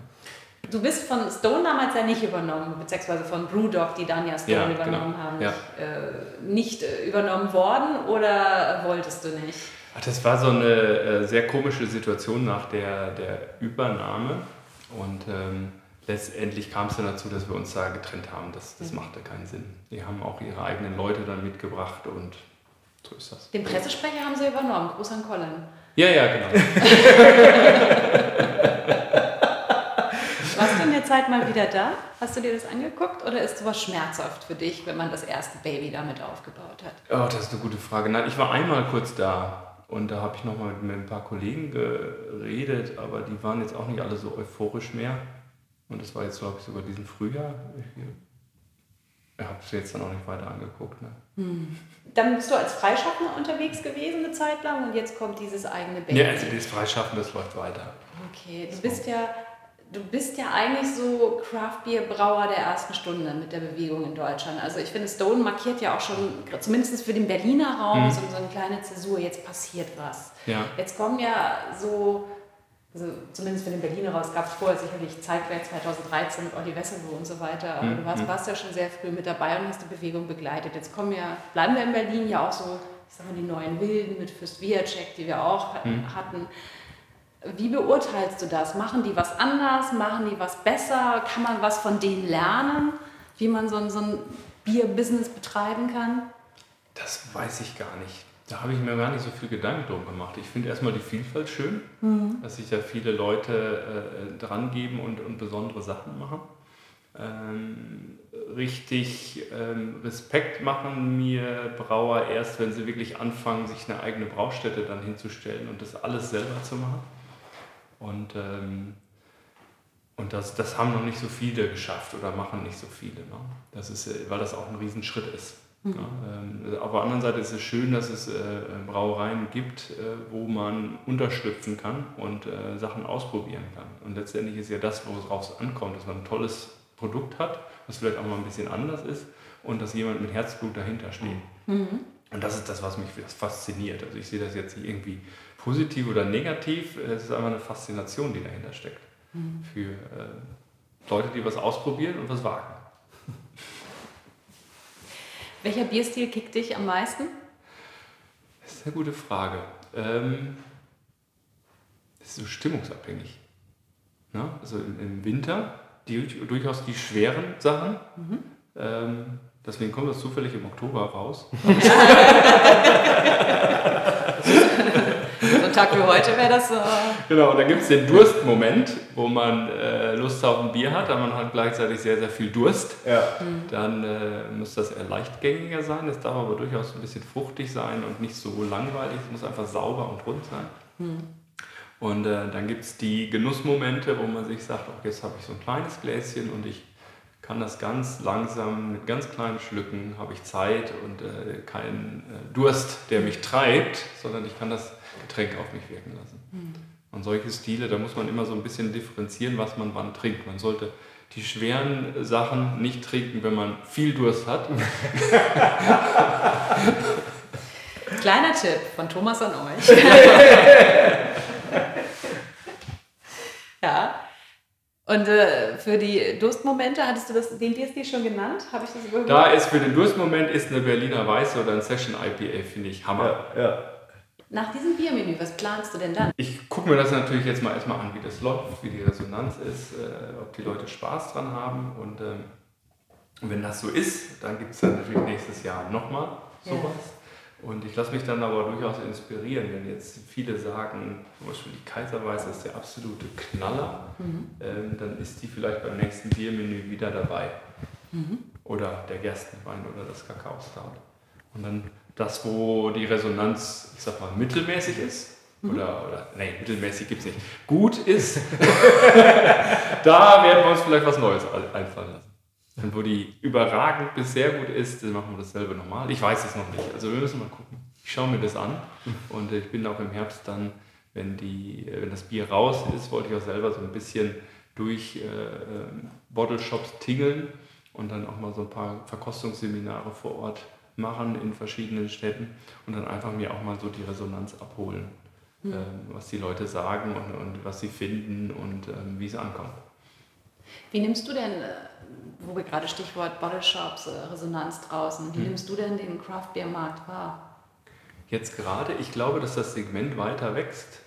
[SPEAKER 4] Du bist von Stone damals ja nicht übernommen, beziehungsweise von Brewdog, die dann ja Stone
[SPEAKER 2] Ja,
[SPEAKER 4] übernommen
[SPEAKER 2] genau.
[SPEAKER 4] haben,
[SPEAKER 2] Ja.
[SPEAKER 4] äh, nicht äh, übernommen worden oder wolltest du nicht?
[SPEAKER 2] Ach, Das war so eine äh, sehr komische Situation nach der, der Übernahme. Und ähm, letztendlich kam es dann dazu, dass wir uns da getrennt haben. Das, das machte keinen Sinn. Die haben auch ihre eigenen Leute dann mitgebracht und so ist das.
[SPEAKER 4] Den Pressesprecher haben sie übernommen. Gruß an Colin.
[SPEAKER 2] Ja, ja, genau.
[SPEAKER 4] Warst du in der Zeit mal wieder da? Hast du dir das angeguckt oder ist sowas schmerzhaft für dich, wenn man das erste Baby damit aufgebaut hat?
[SPEAKER 2] Oh, das ist eine gute Frage. Nein, ich war einmal kurz da und da habe ich nochmal mit, mit ein paar Kollegen geredet, aber die waren jetzt auch nicht alle so euphorisch mehr. Und das war jetzt, glaube ich, sogar diesen Frühjahr. Ich habe es jetzt dann auch nicht weiter angeguckt. Ne?
[SPEAKER 4] Hm. Dann bist du als Freischaffender unterwegs gewesen eine Zeit lang und jetzt kommt dieses eigene Baby.
[SPEAKER 2] Ja, also das Freischaffen, das läuft weiter.
[SPEAKER 4] Okay, du bist ja, du bist ja eigentlich so Craft Beer Brauer der ersten Stunde mit der Bewegung in Deutschland. Also ich finde, Stone markiert ja auch schon, zumindest für den Berliner Raum, hm. so, so eine kleine Zäsur, jetzt passiert was.
[SPEAKER 2] Ja.
[SPEAKER 4] Jetzt kommen ja so also zumindest für den Berliner raus gab es vorher sicherlich Zeitwert 2013 mit Olli Wesselow und so weiter. Aber mhm. du warst, warst, ja schon sehr früh mit dabei und hast die Bewegung begleitet. Jetzt kommen ja, bleiben wir in Berlin ja auch so, ich sag mal, die neuen Wilden mit Fürst Viacek, die wir auch mhm. hatten. Wie beurteilst du das? Machen die was anders? Machen die was besser? Kann man was von denen lernen, wie man so ein, so ein Bier-Business betreiben kann?
[SPEAKER 2] Das weiß ich gar nicht. Da habe ich mir gar nicht so viel Gedanken drum gemacht. Ich finde erstmal die Vielfalt schön, mhm. dass sich da viele Leute äh, dran geben und, und besondere Sachen machen. Ähm, richtig ähm, Respekt machen mir Brauer erst, wenn sie wirklich anfangen, sich eine eigene Braustätte dann hinzustellen und das alles selber zu machen. Und, ähm, und das, das haben noch nicht so viele geschafft oder machen nicht so viele. Ne? Das ist, äh, weil das auch ein Riesenschritt ist. Mhm. Ja, ähm, auf der anderen Seite ist es schön, dass es äh, Brauereien gibt, äh, wo man unterstützen kann und äh, Sachen ausprobieren kann. Und letztendlich ist ja das, worauf es ankommt, dass man ein tolles Produkt hat, was vielleicht auch mal ein bisschen anders ist und dass jemand mit Herzblut dahinter steht. Mhm. Und das ist das, was mich fasziniert. Also ich sehe das jetzt nicht irgendwie positiv oder negativ, es ist einfach eine Faszination, die dahinter steckt. Mhm. Für Leute, die was ausprobieren und was wagen.
[SPEAKER 4] Welcher Bierstil kickt dich am meisten?
[SPEAKER 2] Das ist eine gute Frage. Ähm, das ist so stimmungsabhängig. Ne? Also im, im, Winter die, durchaus die schweren Sachen. Mhm. Ähm, deswegen kommt das zufällig im Oktober raus.
[SPEAKER 4] Tag wie heute wäre das so.
[SPEAKER 2] Genau, und dann gibt es den Durstmoment, wo man äh, Lust auf ein Bier hat, aber man hat gleichzeitig sehr, sehr viel Durst.
[SPEAKER 1] Ja.
[SPEAKER 2] Mhm. Dann äh, muss das eher leichtgängiger sein. Es darf aber durchaus ein bisschen fruchtig sein und nicht so langweilig. Es muss einfach sauber und rund sein. Mhm. Und äh, dann gibt es die Genussmomente, wo man sich sagt, okay, jetzt habe ich so ein kleines Gläschen und ich kann das ganz langsam mit ganz kleinen Schlücken, habe ich Zeit und äh, keinen äh, Durst, der mich treibt, sondern ich kann das Getränk auf mich wirken lassen. Mhm. Und solche Stile, da muss man immer so ein bisschen differenzieren, was man wann trinkt. Man sollte die schweren Sachen nicht trinken, wenn man viel Durst hat.
[SPEAKER 4] Kleiner Tipp von Thomas an euch. ja. Und äh, für die Durstmomente, hattest du das, den DSD schon genannt? Habe ich das
[SPEAKER 2] überhaupt? Da ist für den Durstmoment ist eine Berliner Weiße oder ein Session IPA, finde ich Hammer.
[SPEAKER 1] Ja, ja.
[SPEAKER 4] Nach diesem Biermenü, was planst du denn dann?
[SPEAKER 2] Ich gucke mir das natürlich jetzt mal erstmal an, wie das läuft, wie die Resonanz ist, äh, ob die Leute Spaß dran haben. Und ähm, wenn das so ist, dann gibt es dann natürlich nächstes Jahr nochmal sowas. Ja. Und ich lasse mich dann aber durchaus inspirieren, wenn jetzt viele sagen, zum Beispiel die Kaiserweiße ist der absolute Knaller, mhm. ähm, dann ist die vielleicht beim nächsten Biermenü wieder dabei. Mhm. Oder der Gerstenwein oder das Kakaostout. Und dann das, wo die Resonanz, ich sag mal, mittelmäßig ist, mhm. oder, oder nee, mittelmäßig gibt es nicht, gut ist, da werden wir uns vielleicht was Neues einfallen lassen. Und wo die überragend bis sehr gut ist, dann machen wir dasselbe nochmal. Ich weiß es noch nicht. Also wir müssen mal gucken. Ich schaue mir das an und ich bin auch im Herbst dann, wenn, die, wenn das Bier raus ist, wollte ich auch selber so ein bisschen durch äh, ähm, Bottle Shops tingeln und dann auch mal so ein paar Verkostungsseminare vor Ort machen in verschiedenen Städten und dann einfach mir auch mal so die Resonanz abholen, mhm. ähm, was die Leute sagen und, und was sie finden und ähm, wie es ankommt.
[SPEAKER 4] Wie nimmst du denn, äh, wo wir gerade Stichwort Bottle Shops, äh, Resonanz draußen, wie mhm. nimmst du denn den Craft Beer Markt wahr?
[SPEAKER 2] Jetzt gerade, ich glaube, dass das Segment weiter wächst.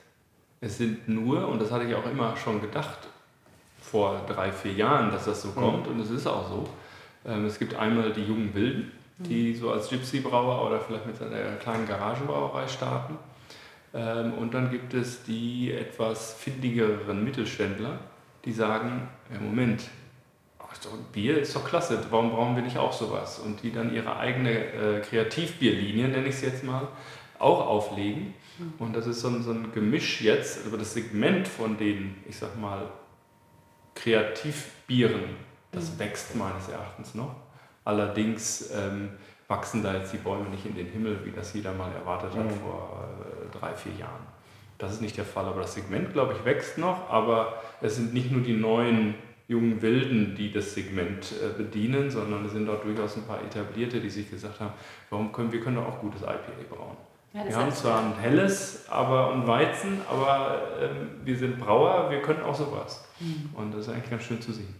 [SPEAKER 2] Es sind nur, und das hatte ich auch immer schon gedacht, vor drei, vier Jahren, dass das so kommt und es ist auch so. Ähm, es gibt einmal die jungen Wilden, die so als Gypsy-Brauer oder vielleicht mit einer kleinen Garagenbrauerei starten. Ähm, und dann gibt es die etwas findigeren Mittelständler, die sagen, ja, Moment, Bier ist doch klasse, warum brauchen wir nicht auch sowas? Und die dann ihre eigene äh, Kreativbierlinie, nenne ich es jetzt mal, auch auflegen. Und das ist so ein, so ein Gemisch jetzt, aber das Segment von den, ich sag mal, Kreativbieren, das wächst meines Erachtens noch. Allerdings ähm, wachsen da jetzt die Bäume nicht in den Himmel, wie das jeder mal erwartet hat vor äh, drei, vier Jahren. Das ist nicht der Fall, aber das Segment, glaube ich, wächst noch, aber es sind nicht nur die neuen jungen Wilden, die das Segment äh, bedienen, sondern es sind auch durchaus ein paar etablierte, die sich gesagt haben, warum können wir können doch auch gutes IPA brauen.
[SPEAKER 4] Ja,
[SPEAKER 2] wir haben zwar ein helles aber ein Weizen, aber ähm, wir sind Brauer, wir können auch sowas.
[SPEAKER 4] Mhm.
[SPEAKER 2] Und das ist eigentlich ganz schön zu sehen.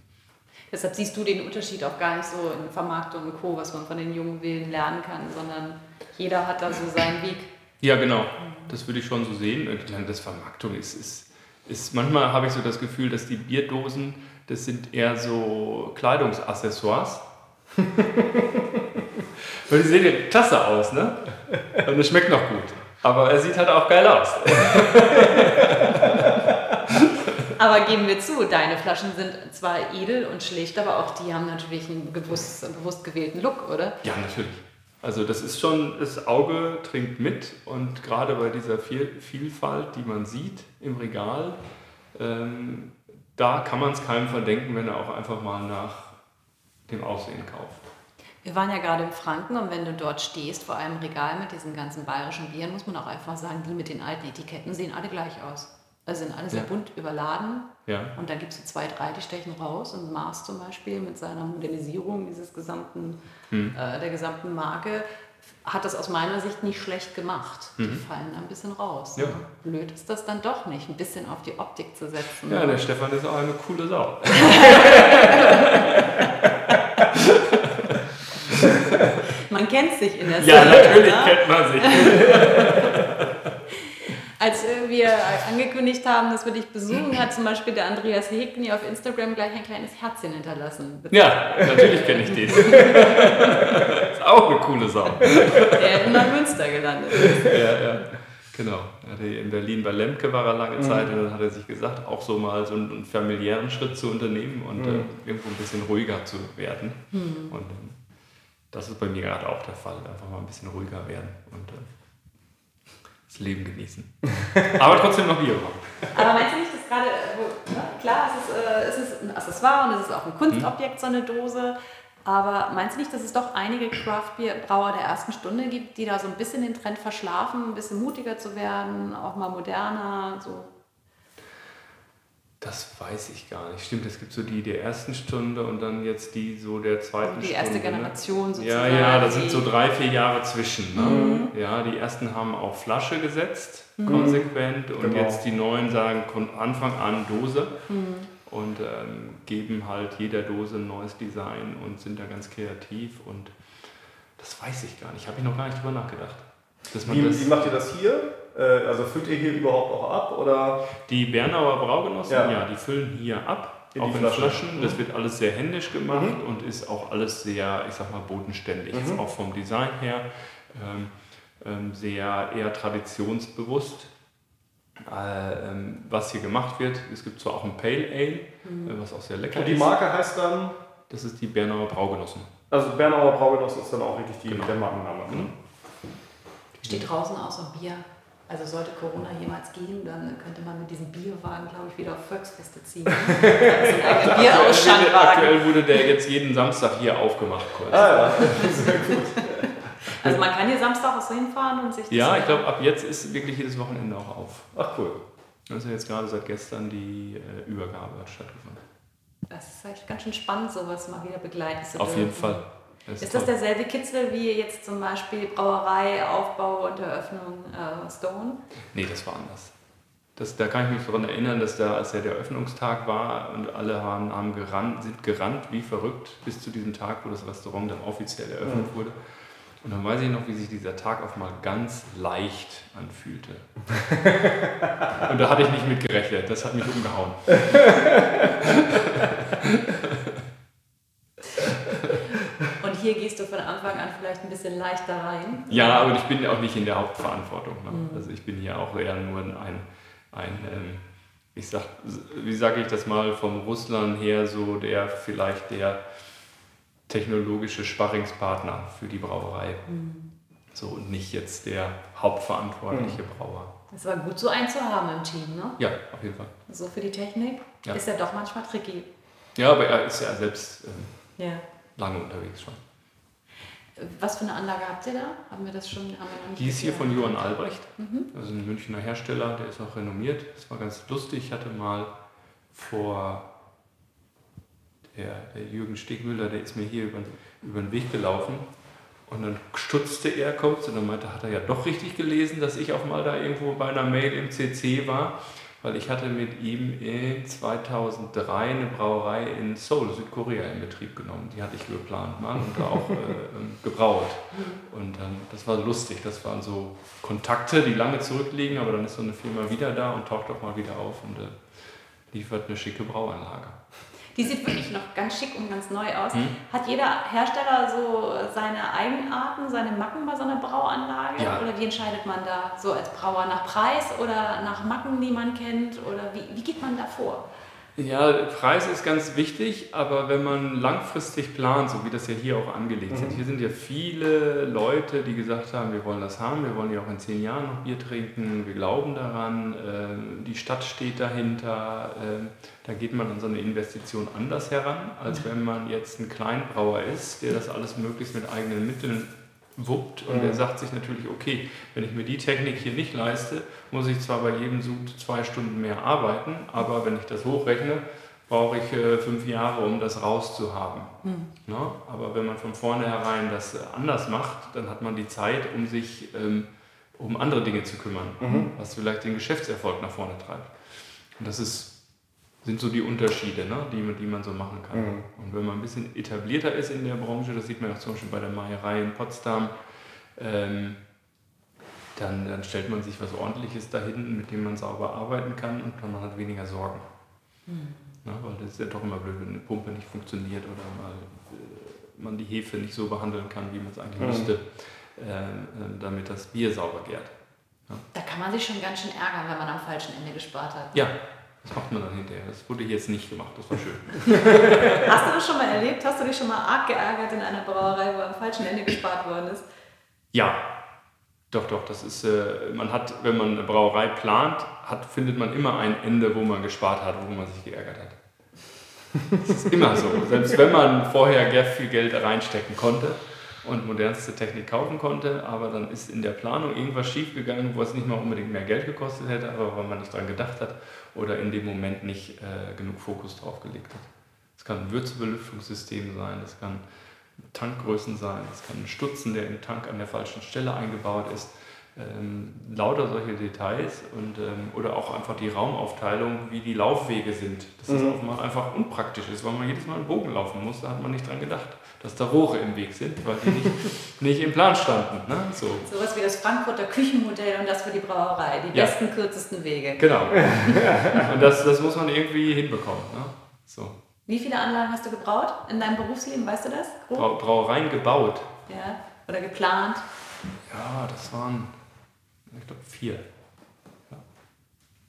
[SPEAKER 4] Deshalb siehst du den Unterschied auch gar nicht so in Vermarktung und Co., was man von den jungen Willen lernen kann, sondern jeder hat da so seinen Weg.
[SPEAKER 2] Ja, genau. Das würde ich schon so sehen. Das Vermarktung ist, ist, ist, manchmal habe ich so das Gefühl, dass die Bierdosen, das sind eher so Kleidungsaccessoires. Weil die sehen ja klasse aus, ne? Und es schmeckt noch gut. Aber er sieht halt auch geil aus.
[SPEAKER 4] Aber geben wir zu, deine Flaschen sind zwar edel und schlicht, aber auch die haben natürlich einen bewusst, bewusst gewählten Look, oder?
[SPEAKER 2] Ja, natürlich. Also das ist schon, das Auge trinkt mit und gerade bei dieser Viel Vielfalt, die man sieht im Regal, ähm, da kann man es keinem verdenken, wenn er auch einfach mal nach dem Aussehen kauft.
[SPEAKER 4] Wir waren ja gerade in Franken und wenn du dort stehst vor einem Regal mit diesen ganzen bayerischen Bieren, muss man auch einfach sagen, die mit den alten Etiketten sehen alle gleich aus. Also sind alle sehr
[SPEAKER 2] Ja.
[SPEAKER 4] bunt überladen.
[SPEAKER 2] Ja.
[SPEAKER 4] Und dann gibt es so zwei, drei, die stechen raus. Und Mars zum Beispiel mit seiner Modernisierung dieses gesamten, äh, der gesamten Marke hat das aus meiner Sicht nicht schlecht gemacht. Die fallen ein bisschen raus.
[SPEAKER 2] Ja.
[SPEAKER 4] Ne? Blöd ist das dann doch nicht, ein bisschen auf die Optik zu setzen.
[SPEAKER 2] Ja, der Stefan ist auch eine coole Sau.
[SPEAKER 4] Man kennt sich in der
[SPEAKER 2] Ja, natürlich
[SPEAKER 4] ne?
[SPEAKER 2] kennt man sich.
[SPEAKER 4] Als äh, wir angekündigt haben, dass wir dich besuchen, hat zum Beispiel der Andreas Hegni auf Instagram gleich ein kleines Herzchen hinterlassen.
[SPEAKER 2] Ja, natürlich kenne ich den. ist auch eine coole Sau.
[SPEAKER 4] Der in Neumünster gelandet ist.
[SPEAKER 2] Ja, ja. Genau. Er hatte in Berlin bei Lemke war er lange Zeit und dann hat er sich gesagt, auch so mal so einen, familiären Schritt zu unternehmen und äh, irgendwo ein bisschen ruhiger zu werden. Und ähm, das ist bei mir gerade auch der Fall. Einfach mal ein bisschen ruhiger werden und äh, das Leben genießen. Aber trotzdem noch Bier machen.
[SPEAKER 4] Aber meinst du nicht, dass gerade, äh, wo, ne, klar, es ist, äh, es ist ein Accessoire und es ist auch ein Kunstobjekt, so eine Dose. Aber meinst du nicht, dass es doch einige Craft-Bier-Brauer der ersten Stunde gibt, die da so ein bisschen den Trend verschlafen, ein bisschen mutiger zu werden, auch mal moderner, so?
[SPEAKER 2] Das weiß ich gar nicht. Stimmt, es gibt so die der ersten Stunde und dann jetzt die so der zweiten
[SPEAKER 4] Die
[SPEAKER 2] Stunde.
[SPEAKER 4] erste
[SPEAKER 2] ne?
[SPEAKER 4] Generation
[SPEAKER 2] Ja,
[SPEAKER 4] sozusagen.
[SPEAKER 2] ja, das sind
[SPEAKER 4] die-
[SPEAKER 2] so drei, vier Jahre zwischen. Ne? Ja, die ersten haben auf Flasche gesetzt, konsequent, und
[SPEAKER 1] Genau.
[SPEAKER 2] jetzt die neuen sagen von Anfang an Dose und ähm, geben halt jeder Dose ein neues Design und sind da ganz kreativ und das weiß ich gar nicht, habe ich noch gar nicht drüber nachgedacht. Dass man
[SPEAKER 1] Wie,
[SPEAKER 2] das,
[SPEAKER 1] wie macht ihr das hier? Äh, Also füllt ihr hier überhaupt auch ab? Oder?
[SPEAKER 2] die Bernauer Braugenossen,
[SPEAKER 1] Ja.
[SPEAKER 2] ja. die füllen hier ab,
[SPEAKER 1] In
[SPEAKER 2] auch
[SPEAKER 1] die
[SPEAKER 2] in
[SPEAKER 1] Flaschen.
[SPEAKER 2] Flaschen. Das
[SPEAKER 1] Mhm.
[SPEAKER 2] wird alles sehr händisch gemacht und ist auch alles sehr, ich sag mal, bodenständig.
[SPEAKER 1] Mhm.
[SPEAKER 2] Ist auch vom Design her ähm, ähm, sehr eher traditionsbewusst. Äh, ähm, was hier gemacht wird, es gibt zwar auch ein Pale Ale, äh, was auch sehr lecker
[SPEAKER 1] Und die
[SPEAKER 2] ist.
[SPEAKER 1] Marke heißt dann,
[SPEAKER 2] Das ist die Bernauer Braugenossen.
[SPEAKER 1] also Bernauer Braugenossen ist dann auch wirklich die,
[SPEAKER 2] Genau.
[SPEAKER 1] der Markenname.
[SPEAKER 2] Mhm.
[SPEAKER 4] Steht draußen außer Bier. Also sollte Corona jemals gehen, dann könnte man mit diesem Bierwagen, glaube ich, wieder auf Volksfeste ziehen. Also Bierausschankwaren.
[SPEAKER 2] Aktuell wurde der jetzt jeden Samstag hier aufgemacht kurz.
[SPEAKER 1] Ah ja,
[SPEAKER 4] Also man kann hier Samstag auch so hinfahren und sich das
[SPEAKER 2] Ja, ich glaube, ab jetzt ist wirklich jedes Wochenende auch auf.
[SPEAKER 1] ach cool.
[SPEAKER 2] Also jetzt gerade seit gestern die äh, Übergabe hat stattgefunden.
[SPEAKER 4] Das ist echt ganz schön spannend, sowas mal wieder begleiten zu
[SPEAKER 2] Auf jeden
[SPEAKER 4] dürfen.
[SPEAKER 2] Fall. Das
[SPEAKER 4] Ist das
[SPEAKER 2] toll.
[SPEAKER 4] derselbe Kitzel wie jetzt zum Beispiel Brauerei, Aufbau und Eröffnung äh, Stone?
[SPEAKER 2] Nee, das war anders. Das, da kann ich mich daran erinnern, dass da, als ja der Öffnungstag war und alle haben, haben gerannt, sind gerannt wie verrückt bis zu diesem Tag, wo das Restaurant dann offiziell eröffnet wurde. Und dann weiß ich noch, wie sich dieser Tag auf mal ganz leicht anfühlte. Und da hatte ich nicht mit gerechnet. Das hat mich umgehauen.
[SPEAKER 4] Hier gehst du von Anfang an vielleicht ein bisschen leichter rein.
[SPEAKER 2] Ja, aber ich bin ja auch nicht in der Hauptverantwortung. Ne? Also ich bin hier auch eher nur ein, ein ähm, ich sag, wie sage ich das mal, vom Russland her so der vielleicht der technologische Sparringspartner für die Brauerei. So und nicht jetzt der hauptverantwortliche Brauer.
[SPEAKER 4] Es war gut, so einen zu haben im Team, ne?
[SPEAKER 2] Ja, auf jeden Fall.
[SPEAKER 4] So für die Technik
[SPEAKER 2] Ja.
[SPEAKER 4] ist ja doch manchmal tricky.
[SPEAKER 2] Ja, aber er ist ja selbst ähm,
[SPEAKER 4] Ja.
[SPEAKER 2] lange unterwegs schon.
[SPEAKER 4] Was für eine Anlage habt ihr da? Haben wir das schon? Haben wir noch nicht
[SPEAKER 2] Die ist hier von? Johann Albrecht, also ein Münchner Hersteller, der ist auch renommiert. Das war ganz lustig. Ich hatte mal vor der, der Jürgen Stegmüller, der ist mir hier über, über den Weg gelaufen und dann stutzte er, kommt und dann meinte, hat er ja doch richtig gelesen, dass ich auch mal da irgendwo bei einer Mail im CC war, weil ich hatte mit ihm in 2003 eine Brauerei in Seoul, Südkorea, in Betrieb genommen. Die hatte ich geplant mal und auch äh, ähm, gebraut. Und ähm, das war lustig. Das waren so Kontakte, die lange zurückliegen, aber dann ist so eine Firma wieder da und taucht auch mal wieder auf und äh, liefert eine schicke Brauanlage.
[SPEAKER 4] Die sieht wirklich noch ganz schick und ganz neu aus.
[SPEAKER 2] Hm?
[SPEAKER 4] Hat jeder Hersteller so seine Eigenarten, seine Macken bei so einer Brauanlage?
[SPEAKER 2] Ja.
[SPEAKER 4] Oder wie entscheidet man da? So als Brauer nach Preis oder nach Macken, die man kennt? Oder wie, wie geht man da vor?
[SPEAKER 2] Ja, Preis ist ganz wichtig, aber wenn man langfristig plant, so wie das ja hier auch angelegt ist, hier sind ja viele Leute, die gesagt haben, wir wollen das haben, wir wollen ja auch in zehn Jahren noch Bier trinken, wir glauben daran, ähm, die Stadt steht dahinter, ähm, da geht man an so eine Investition anders heran, als wenn man jetzt ein Kleinbrauer ist, der das alles möglichst mit eigenen Mitteln wuppt und der sagt sich natürlich, okay, wenn ich mir die Technik hier nicht leiste, muss ich zwar bei jedem Sud zwei Stunden mehr arbeiten, aber wenn ich das hochrechne, brauche ich äh, fünf Jahre, um das rauszuhaben. Ne? Aber wenn man von vornherein das äh, anders macht, dann hat man die Zeit, um sich ähm, um andere Dinge zu kümmern, was vielleicht den Geschäftserfolg nach vorne treibt. Und das ist, sind so die Unterschiede, ne? die, man- die man so machen kann. Und wenn man ein bisschen etablierter ist in der Branche, das sieht man auch zum Beispiel bei der Meierei in Potsdam, ähm, dann, dann stellt man sich was Ordentliches da hinten, mit dem man sauber arbeiten kann und man hat weniger Sorgen. Ne? Weil das ist ja doch immer blöd, wenn eine Pumpe nicht funktioniert oder mal äh, man die Hefe nicht so behandeln kann, wie man es eigentlich müsste, äh, damit das Bier sauber gärt.
[SPEAKER 4] Da kann man sich schon ganz schön ärgern, wenn man am falschen Ende gespart hat.
[SPEAKER 2] Ja, das macht man dann hinterher. Das wurde hier jetzt nicht gemacht, das war schön.
[SPEAKER 4] Hast du das schon mal erlebt? Hast du dich schon mal arg geärgert in einer Brauerei, wo am falschen Ende gespart worden ist?
[SPEAKER 2] Ja, doch, doch, das ist, äh, man hat, wenn man eine Brauerei plant, hat, findet man immer ein Ende, wo man gespart hat, wo man sich geärgert hat. Das ist immer so. Selbst wenn man vorher sehr viel Geld reinstecken konnte und modernste Technik kaufen konnte, aber dann ist in der Planung irgendwas schiefgegangen, wo es nicht mal unbedingt mehr Geld gekostet hätte, aber weil man nicht dran gedacht hat oder in dem Moment nicht äh, genug Fokus drauf gelegt hat. Es kann ein Würzebelüftungssystem sein, das kann Tankgrößen sein, das kann ein Stutzen, der im Tank an der falschen Stelle eingebaut ist. Ähm, lauter solche Details und, ähm, oder auch einfach die Raumaufteilung, wie die Laufwege sind. Dass das auch mal einfach unpraktisch ist, weil man jedes Mal einen Bogen laufen muss, da hat man nicht dran gedacht, dass da Rohre im Weg sind, weil die nicht, nicht im Plan standen. Ne? So.
[SPEAKER 4] Sowas wie das Frankfurter Küchenmodell und das für die Brauerei. Die
[SPEAKER 2] Ja.
[SPEAKER 4] besten, kürzesten Wege.
[SPEAKER 2] Genau. Und das, das muss man irgendwie hinbekommen. Ne? So.
[SPEAKER 4] Wie viele Anlagen hast du gebraut in deinem Berufsleben? Weißt du das?
[SPEAKER 2] Brau Brauereien gebaut.
[SPEAKER 4] Ja. Oder geplant?
[SPEAKER 2] Ja, das waren, ich glaube, vier. Ja.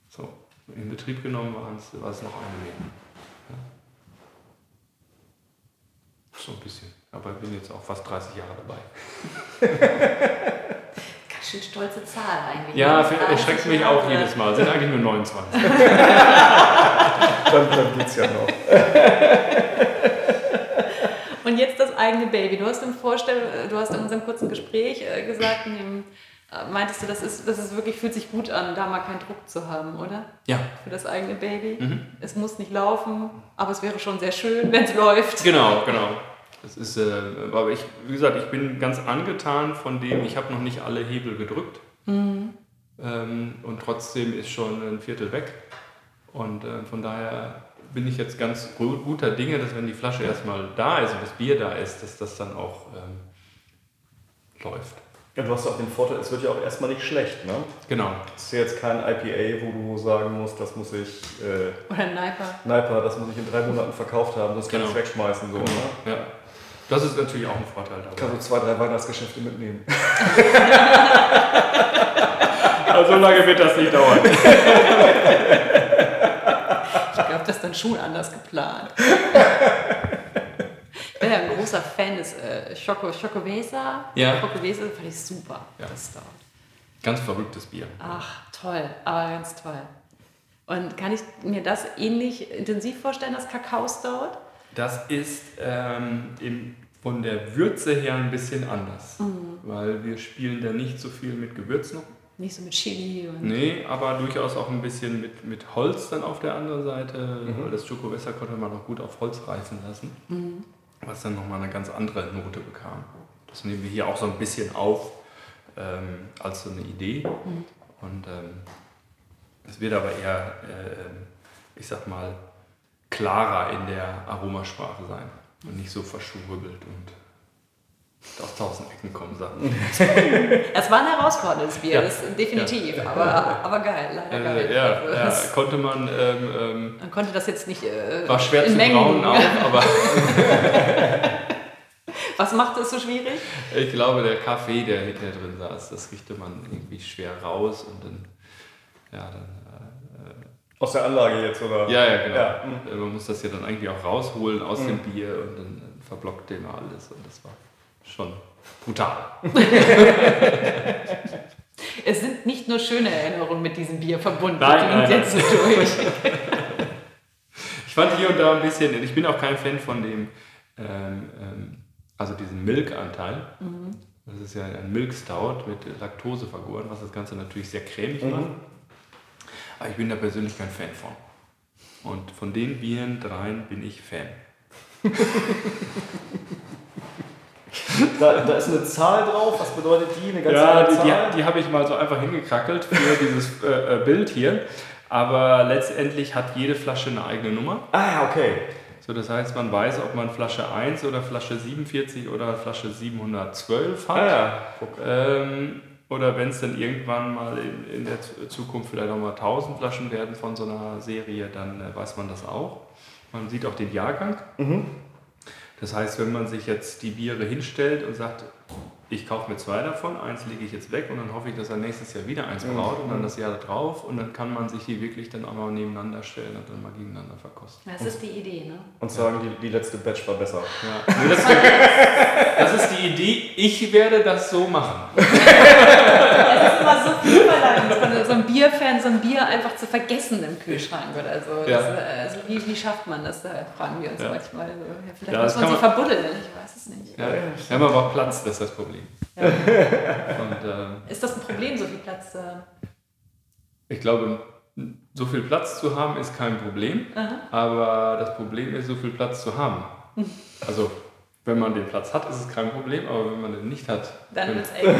[SPEAKER 2] So, in Betrieb genommen waren es, war es noch eine mehr. Ja. So ein bisschen. Aber ich bin jetzt auch fast 30 Jahre dabei.
[SPEAKER 4] Ganz schön stolze Zahl eigentlich.
[SPEAKER 2] Ja, für-
[SPEAKER 4] 30
[SPEAKER 2] erschreckt mich
[SPEAKER 4] Jahre.
[SPEAKER 2] auch jedes Mal. Sind eigentlich nur 29.
[SPEAKER 1] Dann, dann geht's ja noch.
[SPEAKER 4] Und jetzt das eigene Baby. Du hast im Vorstell du hast in unserem kurzen Gespräch äh, gesagt, meintest du, das ist, das ist wirklich, fühlt sich gut an, da mal keinen Druck zu haben, oder?
[SPEAKER 2] Ja,
[SPEAKER 4] Für das eigene Baby.
[SPEAKER 2] Mhm.
[SPEAKER 4] Es muss nicht laufen, aber es wäre schon sehr schön, wenn es läuft.
[SPEAKER 2] genau, genau. Das ist, äh, aber ich, wie gesagt, ich bin ganz angetan von dem, ich habe noch nicht alle Hebel gedrückt. Ähm, und trotzdem ist schon ein Viertel weg. Und äh, von daher bin ich jetzt ganz gu- guter Dinge, dass wenn die Flasche erstmal da ist und das Bier da ist, dass das dann auch ähm, läuft.
[SPEAKER 1] Ja, du hast auch den Vorteil, es wird ja auch erstmal nicht schlecht, ne?
[SPEAKER 2] Genau.
[SPEAKER 1] Es ist ja jetzt kein IPA, wo du sagen musst, das muss ich, äh,
[SPEAKER 4] Oder ein Niper.
[SPEAKER 1] Niper, das muss ich in drei Monaten verkauft haben, das kann ich
[SPEAKER 2] Genau.
[SPEAKER 1] wegschmeißen, so, ne?
[SPEAKER 2] Ja. Das ist natürlich auch ein Vorteil dabei.
[SPEAKER 1] Kannst du zwei, drei Weihnachtsgeschäfte mitnehmen.
[SPEAKER 2] Also so lange wird das nicht dauern.
[SPEAKER 4] Ich glaube, das ist dann schon anders geplant. Ich bin ja ein großer Fan des äh, Chocovesa.
[SPEAKER 2] Ja.
[SPEAKER 4] Chocovesa fand ich super.
[SPEAKER 2] Ja.
[SPEAKER 4] Das Stout.
[SPEAKER 2] Ganz verrücktes Bier.
[SPEAKER 4] Ach, toll, aber ganz toll. Und kann ich mir das ähnlich intensiv vorstellen, das Kakao-Stout?
[SPEAKER 2] Das ist ähm, im, von der Würze her ein bisschen anders.
[SPEAKER 4] Mhm.
[SPEAKER 2] Weil wir spielen da nicht so viel mit Gewürz noch.
[SPEAKER 4] Nicht so mit Chili und.
[SPEAKER 2] Nee, aber durchaus auch ein bisschen mit, mit Holz dann auf der anderen Seite.
[SPEAKER 1] Mhm.
[SPEAKER 2] Weil das Chocowässer konnte man auch gut auf Holz reifen lassen.
[SPEAKER 4] Mhm.
[SPEAKER 2] Was dann nochmal eine ganz andere Note bekam. Das nehmen wir hier auch so ein bisschen auf ähm, als so eine Idee.
[SPEAKER 4] Mhm.
[SPEAKER 2] Und ähm, es wird aber eher, äh, ähm, ich sag mal, klarer in der Aromasprache sein. Und nicht so verschwurbelt und aus tausend Ecken kommen Sachen.
[SPEAKER 4] Es war ein herausforderndes Bier,
[SPEAKER 2] Ja.
[SPEAKER 4] das definitiv, aber, aber geil, leider geil.
[SPEAKER 2] Äh, ja,
[SPEAKER 4] Also,
[SPEAKER 2] ja,
[SPEAKER 4] das-
[SPEAKER 2] konnte man, ähm, ähm,
[SPEAKER 4] Man konnte das jetzt nicht. Äh,
[SPEAKER 2] war schwer
[SPEAKER 4] in
[SPEAKER 2] zu
[SPEAKER 4] Mengen.
[SPEAKER 2] brauen auch, aber
[SPEAKER 4] Was macht es so schwierig?
[SPEAKER 2] ich glaube, der Kaffee, der hinter drin saß, das riechte man irgendwie schwer raus und dann, ja, dann,
[SPEAKER 1] Aus der Anlage jetzt, oder?
[SPEAKER 2] äh, ja, ja, genau.
[SPEAKER 1] Ja. Mhm.
[SPEAKER 2] Äh, Man muss das ja dann eigentlich auch rausholen aus dem Bier und dann äh, verblockte immer alles und das war schon brutal.
[SPEAKER 4] Es sind nicht nur schöne Erinnerungen mit diesem Bier verbunden.
[SPEAKER 2] Nein,
[SPEAKER 4] klingt
[SPEAKER 2] nein,
[SPEAKER 4] jetzt so durch.
[SPEAKER 2] Ich fand hier und da ein bisschen, ich bin auch kein Fan von dem, ähm, ähm, also diesem Milk-Anteil. Das ist ja ein Milk Stout mit Laktose vergoren, was das Ganze natürlich sehr cremig macht. Aber ich bin da persönlich kein Fan von. Und von den Bieren dreien bin ich Fan.
[SPEAKER 1] Da, da ist eine Zahl drauf, was bedeutet die? Eine ganz
[SPEAKER 2] Ja, die,
[SPEAKER 1] Zahl?
[SPEAKER 2] die, die habe ich mal so einfach hingekrackelt für dieses äh, äh, Bild hier. Aber letztendlich hat jede Flasche eine eigene Nummer.
[SPEAKER 1] Ah, okay.
[SPEAKER 2] So, das heißt, man weiß, ob man Flasche 1 oder Flasche 47 oder Flasche 712 hat.
[SPEAKER 1] Ah, ja. Guck.
[SPEAKER 2] Ähm, oder wenn es dann irgendwann mal in, in der Zukunft vielleicht nochmal 1000 Flaschen werden von so einer Serie, dann äh, weiß man das auch. Man sieht auch den Jahrgang. Das heißt, wenn man sich jetzt die Biere hinstellt und sagt, ich kaufe mir zwei davon, eins lege ich jetzt weg und dann hoffe ich, dass er nächstes Jahr wieder eins braut und dann das Jahr drauf und dann kann man sich die wirklich dann auch mal nebeneinander stellen und dann mal gegeneinander verkosten.
[SPEAKER 4] Das ist die Idee, ne?
[SPEAKER 1] Und sagen, die, die letzte Batch war besser.
[SPEAKER 2] Ja. Das ist die Idee, ich werde das so machen.
[SPEAKER 4] Es ist immer so viel verlangt von so einem Bierfan, so ein Bier einfach zu vergessen im Kühlschrank oder so.
[SPEAKER 2] Ja.
[SPEAKER 4] Das, äh, also wie, wie schafft man das? Da fragen wir uns
[SPEAKER 2] Ja.
[SPEAKER 4] manchmal. So. Ja, vielleicht muss
[SPEAKER 2] das
[SPEAKER 4] man
[SPEAKER 2] kann
[SPEAKER 4] sich
[SPEAKER 2] man-
[SPEAKER 4] verbuddeln, ich weiß es nicht.
[SPEAKER 2] Ja, wir haben aber auch Platz, das ist das Problem. Und ähm,
[SPEAKER 4] Ist das ein Problem, so viel Platz zu haben?
[SPEAKER 2] ich glaube, so viel Platz zu haben ist kein Problem, aber das Problem ist, so viel Platz zu haben. Also, wenn man den Platz hat, ist es kein Problem, aber wenn man den nicht hat,
[SPEAKER 4] Dann wird es eng.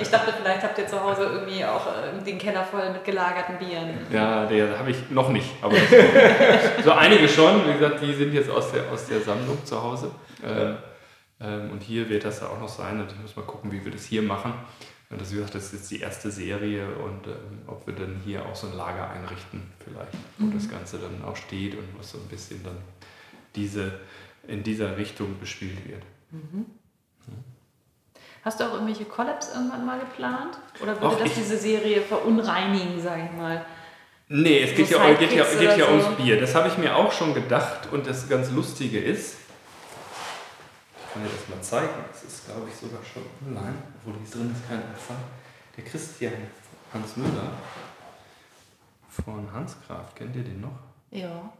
[SPEAKER 4] Ich dachte, vielleicht habt ihr zu Hause irgendwie auch äh, den Keller voll mit gelagerten Bieren.
[SPEAKER 2] Ja, der habe ich noch nicht. Aber so einige schon. Wie gesagt, die sind jetzt aus der, aus der Sammlung zu Hause. Ähm, ähm, und hier wird das ja auch noch sein. Und ich muss mal gucken, wie wir das hier machen. Und das, wie gesagt, das ist jetzt die erste Serie und ähm, ob wir dann hier auch so ein Lager einrichten, vielleicht, wo das Ganze dann auch steht und was so ein bisschen dann diese, in dieser Richtung bespielt wird.
[SPEAKER 4] Hast du auch irgendwelche Collabs irgendwann mal geplant? Oder würde
[SPEAKER 2] Ach,
[SPEAKER 4] das diese Serie verunreinigen, sage ich mal?
[SPEAKER 2] Nee, es geht
[SPEAKER 4] So
[SPEAKER 2] ja, geht ja, geht ja ums. Bier. Das habe ich mir auch schon gedacht und das ganz Lustige ist, ich kann dir das mal zeigen, das ist glaube ich sogar schon online, obwohl hier drin ist kein Empfang. Der Christian Hans Müller von Hanskraft, kennt ihr den noch?
[SPEAKER 4] Ja.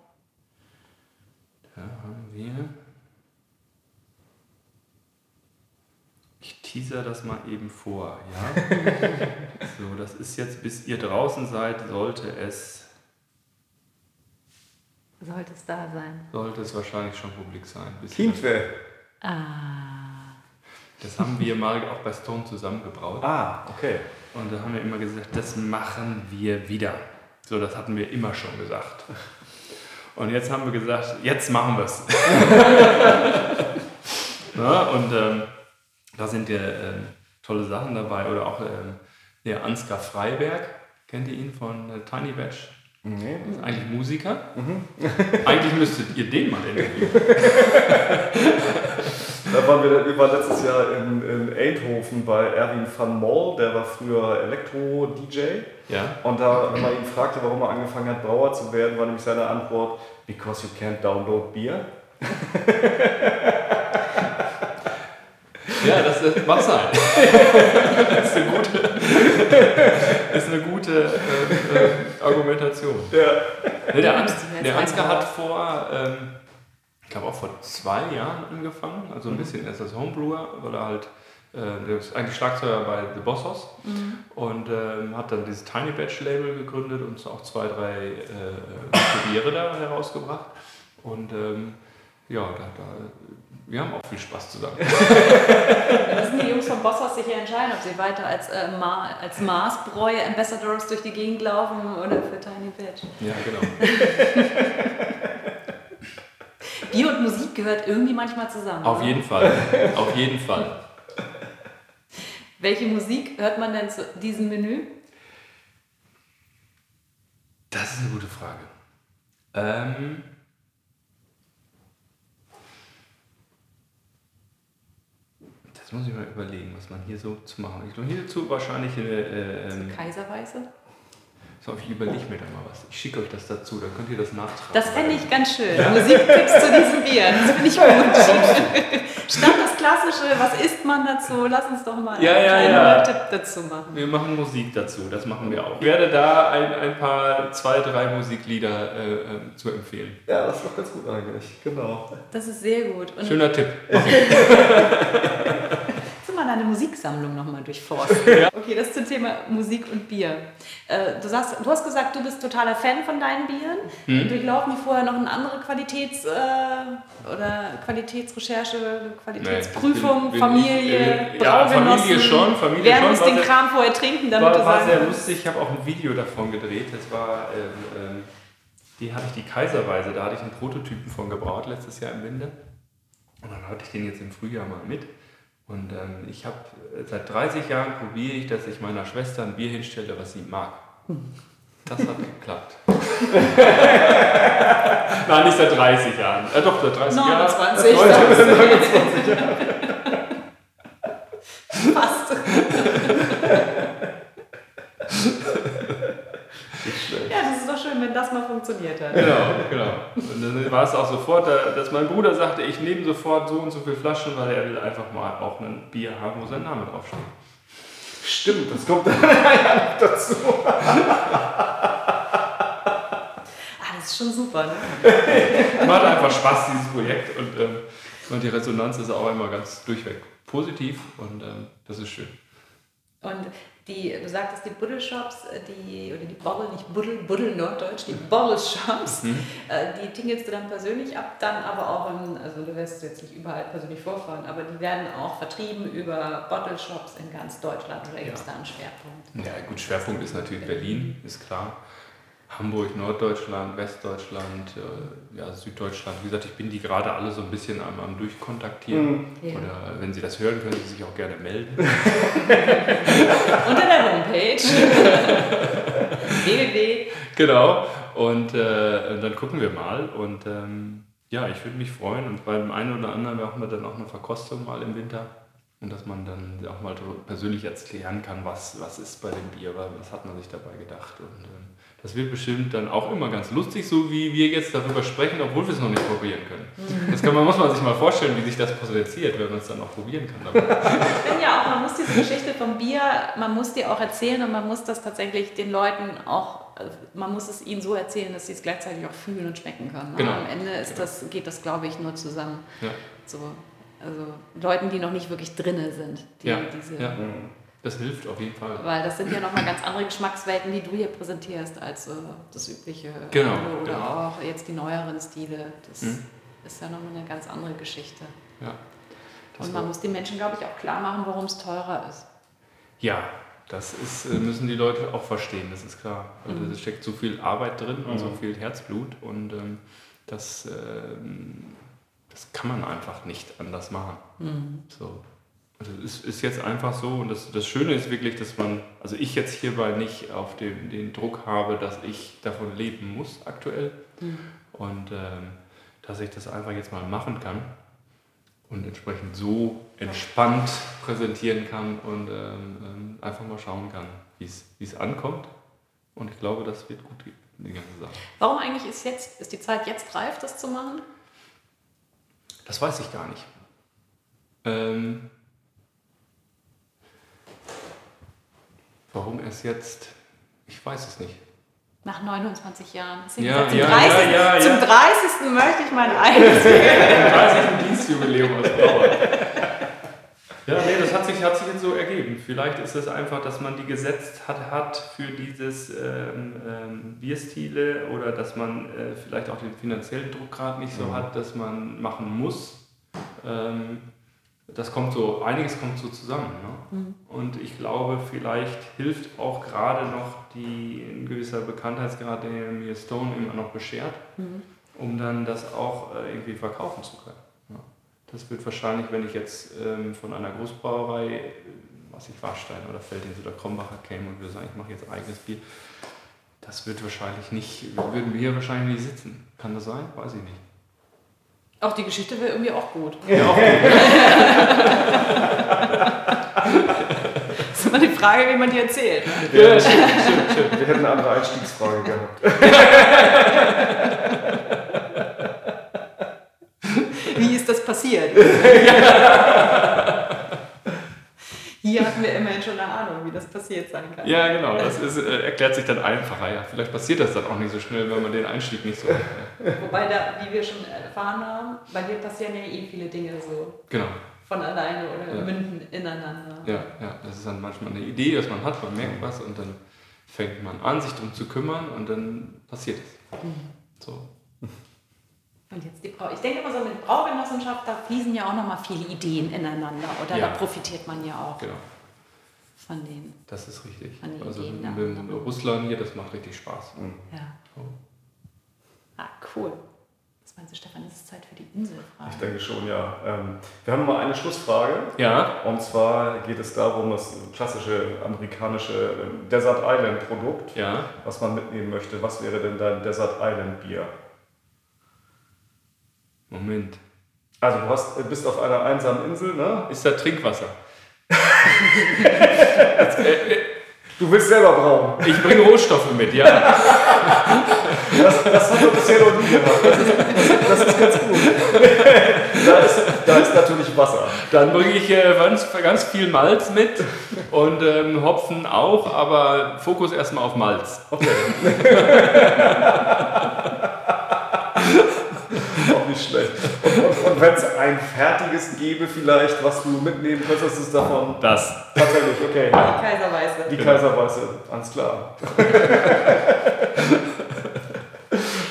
[SPEAKER 2] Da haben wir. Ich teaser das mal eben vor, ja? so, das ist jetzt, bis ihr draußen seid, sollte es,
[SPEAKER 4] Sollte es da sein.
[SPEAKER 2] sollte es wahrscheinlich schon publik sein.
[SPEAKER 1] Teamfell.
[SPEAKER 4] Ah.
[SPEAKER 2] Das haben wir mal auch bei Stone zusammengebraut.
[SPEAKER 1] Ah, okay.
[SPEAKER 2] Und da haben wir immer gesagt, das machen wir wieder. So, das hatten wir immer schon gesagt. Und jetzt haben wir gesagt, jetzt machen wir es. ja, und ähm, Da sind ja ähm, tolle Sachen dabei. Oder auch ähm, der Ansgar Freiberg, kennt ihr ihn von äh, Tiny Batch?
[SPEAKER 1] Nee.
[SPEAKER 2] Ist eigentlich Musiker. eigentlich müsstet ihr den mal interviewen.
[SPEAKER 1] Da waren wir, wir waren letztes Jahr in, in Eindhoven bei Erwin van Mol, der war früher Elektro-DJ.
[SPEAKER 2] Ja.
[SPEAKER 1] Und da, wenn man ihn fragte, warum er angefangen hat, Brauer zu werden, war nämlich seine Antwort, because you can't download beer.
[SPEAKER 2] Ja, das, das mag sein. das ist eine gute, ist eine gute äh, äh, Argumentation.
[SPEAKER 1] Ja.
[SPEAKER 2] Der, Ans
[SPEAKER 4] müssen wir jetzt
[SPEAKER 2] der Ansgar hat vor, ähm, ich glaube auch vor zwei Jahren angefangen, also ein bisschen erst als Homebrewer, weil er halt, äh, der ist eigentlich Schlagzeuger bei The Bossos und ähm, hat dann dieses Tiny Batch Label gegründet und auch zwei, drei äh, Biere da herausgebracht. Und ähm, ja, da, da, wir haben auch viel Spaß zusammen.
[SPEAKER 4] Da müssen die Jungs von Bosshaus sich ja entscheiden, ob sie weiter als, äh, Ma als Maßbräu Ambassadors durch die Gegend laufen oder für Tiny Batch.
[SPEAKER 2] Ja, genau.
[SPEAKER 4] Bier und Musik gehört irgendwie manchmal zusammen.
[SPEAKER 2] Auf
[SPEAKER 4] oder?
[SPEAKER 2] jeden Fall. Auf jeden Fall.
[SPEAKER 4] Welche Musik hört man denn zu diesem Menü?
[SPEAKER 2] Das ist eine gute Frage. Ähm, das muss ich mal überlegen, was man hier so zu machen. Ich glaube, hierzu wahrscheinlich eine. Äh, ähm,
[SPEAKER 4] Kaiserweise?
[SPEAKER 2] So, ich überlege mir da mal was. Ich schicke euch das dazu, dann könnt ihr das nachtragen.
[SPEAKER 4] Das fände ich ganz schön. Musiktipps zu diesem Bier. Das finde ich gut. Statt das Klassische, was isst man dazu? Lass uns doch mal
[SPEAKER 2] Ja, ja,
[SPEAKER 4] einen
[SPEAKER 2] ja.
[SPEAKER 4] Tipp dazu machen.
[SPEAKER 2] Wir machen Musik dazu, das machen wir auch. Ich werde da ein, ein paar, zwei, drei Musiklieder äh, äh, zu empfehlen.
[SPEAKER 1] ja, das ist doch ganz gut eigentlich. Genau.
[SPEAKER 4] Das ist sehr gut. Und
[SPEAKER 2] Schöner Tipp.
[SPEAKER 4] Deine Musiksammlung nochmal durchforsten? Okay, das zum Thema Musik und Bier. Äh, du, sagst, du hast gesagt, du bist totaler Fan von deinen Bieren.
[SPEAKER 2] Hm.
[SPEAKER 4] Durchlaufen die vorher noch eine andere Qualitäts- äh, oder Qualitätsrecherche, Qualitätsprüfung,
[SPEAKER 2] bin- bin
[SPEAKER 4] Familie,
[SPEAKER 2] äh, ja? Familie schon, Familie
[SPEAKER 4] Wer
[SPEAKER 2] schon,
[SPEAKER 4] muss den
[SPEAKER 2] sehr-
[SPEAKER 4] Kram vorher trinken, damit
[SPEAKER 2] war,
[SPEAKER 4] du
[SPEAKER 2] war sehr lustig. Ich habe auch ein Video davon gedreht. Das war, ähm, ähm, die hatte ich die Kaiserweise. Da hatte ich einen Prototypen von gebraut letztes Jahr im Winter. Und dann hatte ich den jetzt im Frühjahr mal mit. Und ähm, ich habe seit 30 Jahren probiere ich, dass ich meiner Schwester ein Bier hinstelle, was sie mag. Das hat geklappt. Nein, nicht seit 30 Jahren. Äh, doch, seit 30 Jahren.
[SPEAKER 4] 29. Ja, das ist doch schön, wenn das mal funktioniert hat.
[SPEAKER 2] Genau, genau. Und dann war es auch sofort, da- dass mein Bruder sagte, ich nehme sofort so und so viele Flaschen, weil er will einfach mal auch ein Bier haben, wo sein Name draufsteht.
[SPEAKER 1] Stimmt, das kommt dann ja noch dazu.
[SPEAKER 4] Ah, das ist schon super, ne?
[SPEAKER 2] Macht einfach Spaß, dieses Projekt. Und, ähm, und die Resonanz ist auch immer ganz durchweg positiv und ähm, das ist schön.
[SPEAKER 4] Und die, du sagtest, die Buddel Shops, äh, die, oder die Bottle, nicht Buddel, Buddel Norddeutsch, die Bottle Shops, äh, die tingelst du dann persönlich ab, dann aber auch, in, also du wirst jetzt nicht überall persönlich vorfahren, aber die werden auch vertrieben über Bottle Shops in ganz Deutschland oder gibt es da einen Schwerpunkt?
[SPEAKER 2] Ja, gut, Schwerpunkt ist natürlich Berlin, ist klar. Hamburg, Norddeutschland, Westdeutschland, äh, ja, Süddeutschland. Wie gesagt, ich bin die gerade alle so ein bisschen am, am Durchkontaktieren.
[SPEAKER 4] Ja.
[SPEAKER 2] Oder wenn Sie das hören, können Sie sich auch gerne melden.
[SPEAKER 4] Unter der Homepage www.
[SPEAKER 2] Genau. Und äh, dann gucken wir mal. Und ähm, ja, ich würde mich freuen. Und beim einen oder anderen machen wir dann auch eine Verkostung mal im Winter. Und dass man dann auch mal so persönlich erklären kann, was, was ist bei dem Bier, was was hat man sich dabei gedacht. Und ähm, das wird bestimmt dann auch immer ganz lustig, so wie wir jetzt darüber sprechen, obwohl wir es noch nicht probieren können. Das kann man, muss man sich mal vorstellen, wie sich das potenziert, wenn man es dann auch probieren kann.
[SPEAKER 4] Ich finde ja auch, man muss diese Geschichte vom Bier, man muss die auch erzählen und man muss das tatsächlich den Leuten auch, äh, man muss es ihnen so erzählen, dass sie es gleichzeitig auch fühlen und schmecken können.
[SPEAKER 2] Genau.
[SPEAKER 4] Am Ende ist das, geht das, glaube ich, nur zusammen.
[SPEAKER 2] ja.
[SPEAKER 4] So, also Leuten, die noch nicht wirklich drinne sind. Die,
[SPEAKER 2] Ja,
[SPEAKER 4] diese,
[SPEAKER 2] ja. Das hilft auf jeden Fall.
[SPEAKER 4] Weil das sind ja nochmal ganz andere Geschmackswelten, die du hier präsentierst, als äh, das übliche.
[SPEAKER 2] Genau,
[SPEAKER 4] Oder
[SPEAKER 2] genau.
[SPEAKER 4] auch jetzt die neueren Stile. Das
[SPEAKER 2] Mhm.
[SPEAKER 4] ist ja nochmal eine ganz andere Geschichte.
[SPEAKER 2] Ja. Das
[SPEAKER 4] Und man muss den Menschen, glaube ich, auch klar machen, warum es teurer ist.
[SPEAKER 2] Ja, das ist, äh, müssen die Leute auch verstehen, das ist klar. Weil
[SPEAKER 4] Mhm.
[SPEAKER 2] Da steckt so viel Arbeit drin und so viel Herzblut und ähm, das, ähm, das kann man einfach nicht anders machen.
[SPEAKER 4] Mhm.
[SPEAKER 2] So. Also es ist jetzt einfach so und das, das Schöne ist wirklich, dass man, also ich jetzt hierbei nicht auf dem, den Druck habe, dass ich davon leben muss aktuell und ähm, dass ich das einfach jetzt mal machen kann und entsprechend so entspannt präsentieren kann und ähm, ähm, einfach mal schauen kann, wie es wie es ankommt. Und ich glaube, das wird gut gehen, die ganze Sache.
[SPEAKER 4] Warum eigentlich ist jetzt, ist die Zeit jetzt reif, das zu machen?
[SPEAKER 2] Das weiß ich gar nicht. Ähm, warum erst jetzt? Ich weiß es nicht.
[SPEAKER 4] Nach 29 Jahren.
[SPEAKER 2] Ja,
[SPEAKER 4] zum,
[SPEAKER 2] ja,
[SPEAKER 4] 30.
[SPEAKER 2] ja, ja,
[SPEAKER 4] zum
[SPEAKER 2] ja.
[SPEAKER 4] 30. möchte ich mein eigenes
[SPEAKER 2] 30. Dienstjubiläum als Brauer. Ja, nee, das hat sich, hat sich jetzt so ergeben. Vielleicht ist es einfach, dass man die gesetzt hat, hat für dieses ähm, ähm, Bierstile oder dass man äh, vielleicht auch den finanziellen Druck gerade nicht so hat, dass man machen muss. Ähm, das kommt so, einiges kommt so zusammen. Ne? Und ich glaube, vielleicht hilft auch gerade noch die ein gewisser Bekanntheitsgrad, der mir Stone immer noch beschert, um dann das auch äh, irgendwie verkaufen zu können. Ja. Das wird wahrscheinlich, wenn ich jetzt ähm, von einer Großbrauerei, was ich Warstein oder Feldins oder Krombacher käme und würde sagen, ich mache jetzt eigenes Bier, das wird wahrscheinlich nicht, würden wir hier wahrscheinlich nicht sitzen. Kann das sein? Weiß ich nicht.
[SPEAKER 4] Auch die Geschichte wäre irgendwie auch gut.
[SPEAKER 2] Ja, auch
[SPEAKER 4] Das ist immer die Frage, wie man die erzählt. ne?
[SPEAKER 1] Ja, stimmt, stimmt, stimmt. Wir hätten eine andere Einstiegsfrage gehabt.
[SPEAKER 4] Wie ist das passiert? Hier hatten wir immerhin schon eine Ahnung, wie das passiert sein kann.
[SPEAKER 2] Ja, genau. Das ist, äh, erklärt sich dann einfacher. Ja, vielleicht passiert das dann auch nicht so schnell, wenn man den Einstieg nicht so. Ja.
[SPEAKER 4] Wobei, da, wie wir schon erfahren haben, bei dir passieren ja eh viele Dinge so
[SPEAKER 2] Genau.
[SPEAKER 4] von alleine oder
[SPEAKER 2] Ja.
[SPEAKER 4] münden ineinander.
[SPEAKER 2] Ja, ja, das ist dann manchmal eine Idee, dass man hat, man merkt was und dann fängt man an, sich darum zu kümmern und dann passiert es. So.
[SPEAKER 4] Und jetzt die Brau. Ich denke immer so mit Braugenossenschaft, da fließen ja auch nochmal viele Ideen ineinander. Oder
[SPEAKER 2] Ja.
[SPEAKER 4] da profitiert man ja auch
[SPEAKER 2] Genau,
[SPEAKER 4] von denen.
[SPEAKER 2] das ist richtig. Also
[SPEAKER 4] Ideen
[SPEAKER 2] mit dem Russland hier, das macht richtig Spaß.
[SPEAKER 4] Ja.
[SPEAKER 2] So.
[SPEAKER 4] Ah, cool. Was meinst du, Stefan? Ist es Zeit für die Inselfrage?
[SPEAKER 1] Ich denke schon, ja. Ähm, wir haben mal eine Schlussfrage.
[SPEAKER 2] Ja,
[SPEAKER 1] Und zwar geht es darum, das klassische amerikanische ähm, Desert Island Produkt,
[SPEAKER 2] ja.
[SPEAKER 1] was man mitnehmen möchte. Was wäre denn dein Desert Island Bier?
[SPEAKER 2] Moment.
[SPEAKER 1] Also du hast, äh, bist auf einer einsamen Insel, ne?
[SPEAKER 2] Ist da Trinkwasser?
[SPEAKER 1] Du willst selber brauen.
[SPEAKER 2] Ich bringe Rohstoffe mit, ja.
[SPEAKER 1] Das, das haben wir bisher noch nie gemacht. Das ist, das, ist ganz gut. Da ist, da ist natürlich Wasser.
[SPEAKER 2] Dann bringe ich äh, ganz, ganz viel Malz mit und ähm, Hopfen auch, aber Fokus erstmal auf Malz.
[SPEAKER 1] Auch nicht schlecht. Und, und, und wenn es ein fertiges gäbe vielleicht, was du mitnehmen könntest, ist es davon
[SPEAKER 2] Das.
[SPEAKER 1] tatsächlich, okay.
[SPEAKER 4] Die Kaiserweiße.
[SPEAKER 1] Die Kaiserweiße, alles klar.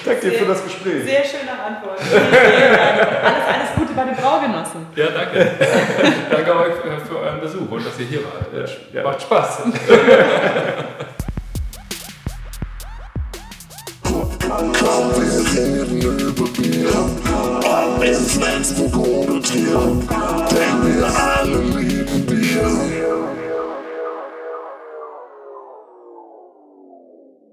[SPEAKER 1] Danke dir für das Gespräch.
[SPEAKER 4] Sehr schöne Antwort. Alles, alles Gute bei den Braugenossen.
[SPEAKER 2] Ja, danke. danke euch für, für euren Besuch und dass ihr hier wart.
[SPEAKER 1] Ja.
[SPEAKER 2] Macht Spaß.
[SPEAKER 3] Komm, wir reden über Bier. Ob in Flensburg oder Trier. Denn wir alle lieben Bier.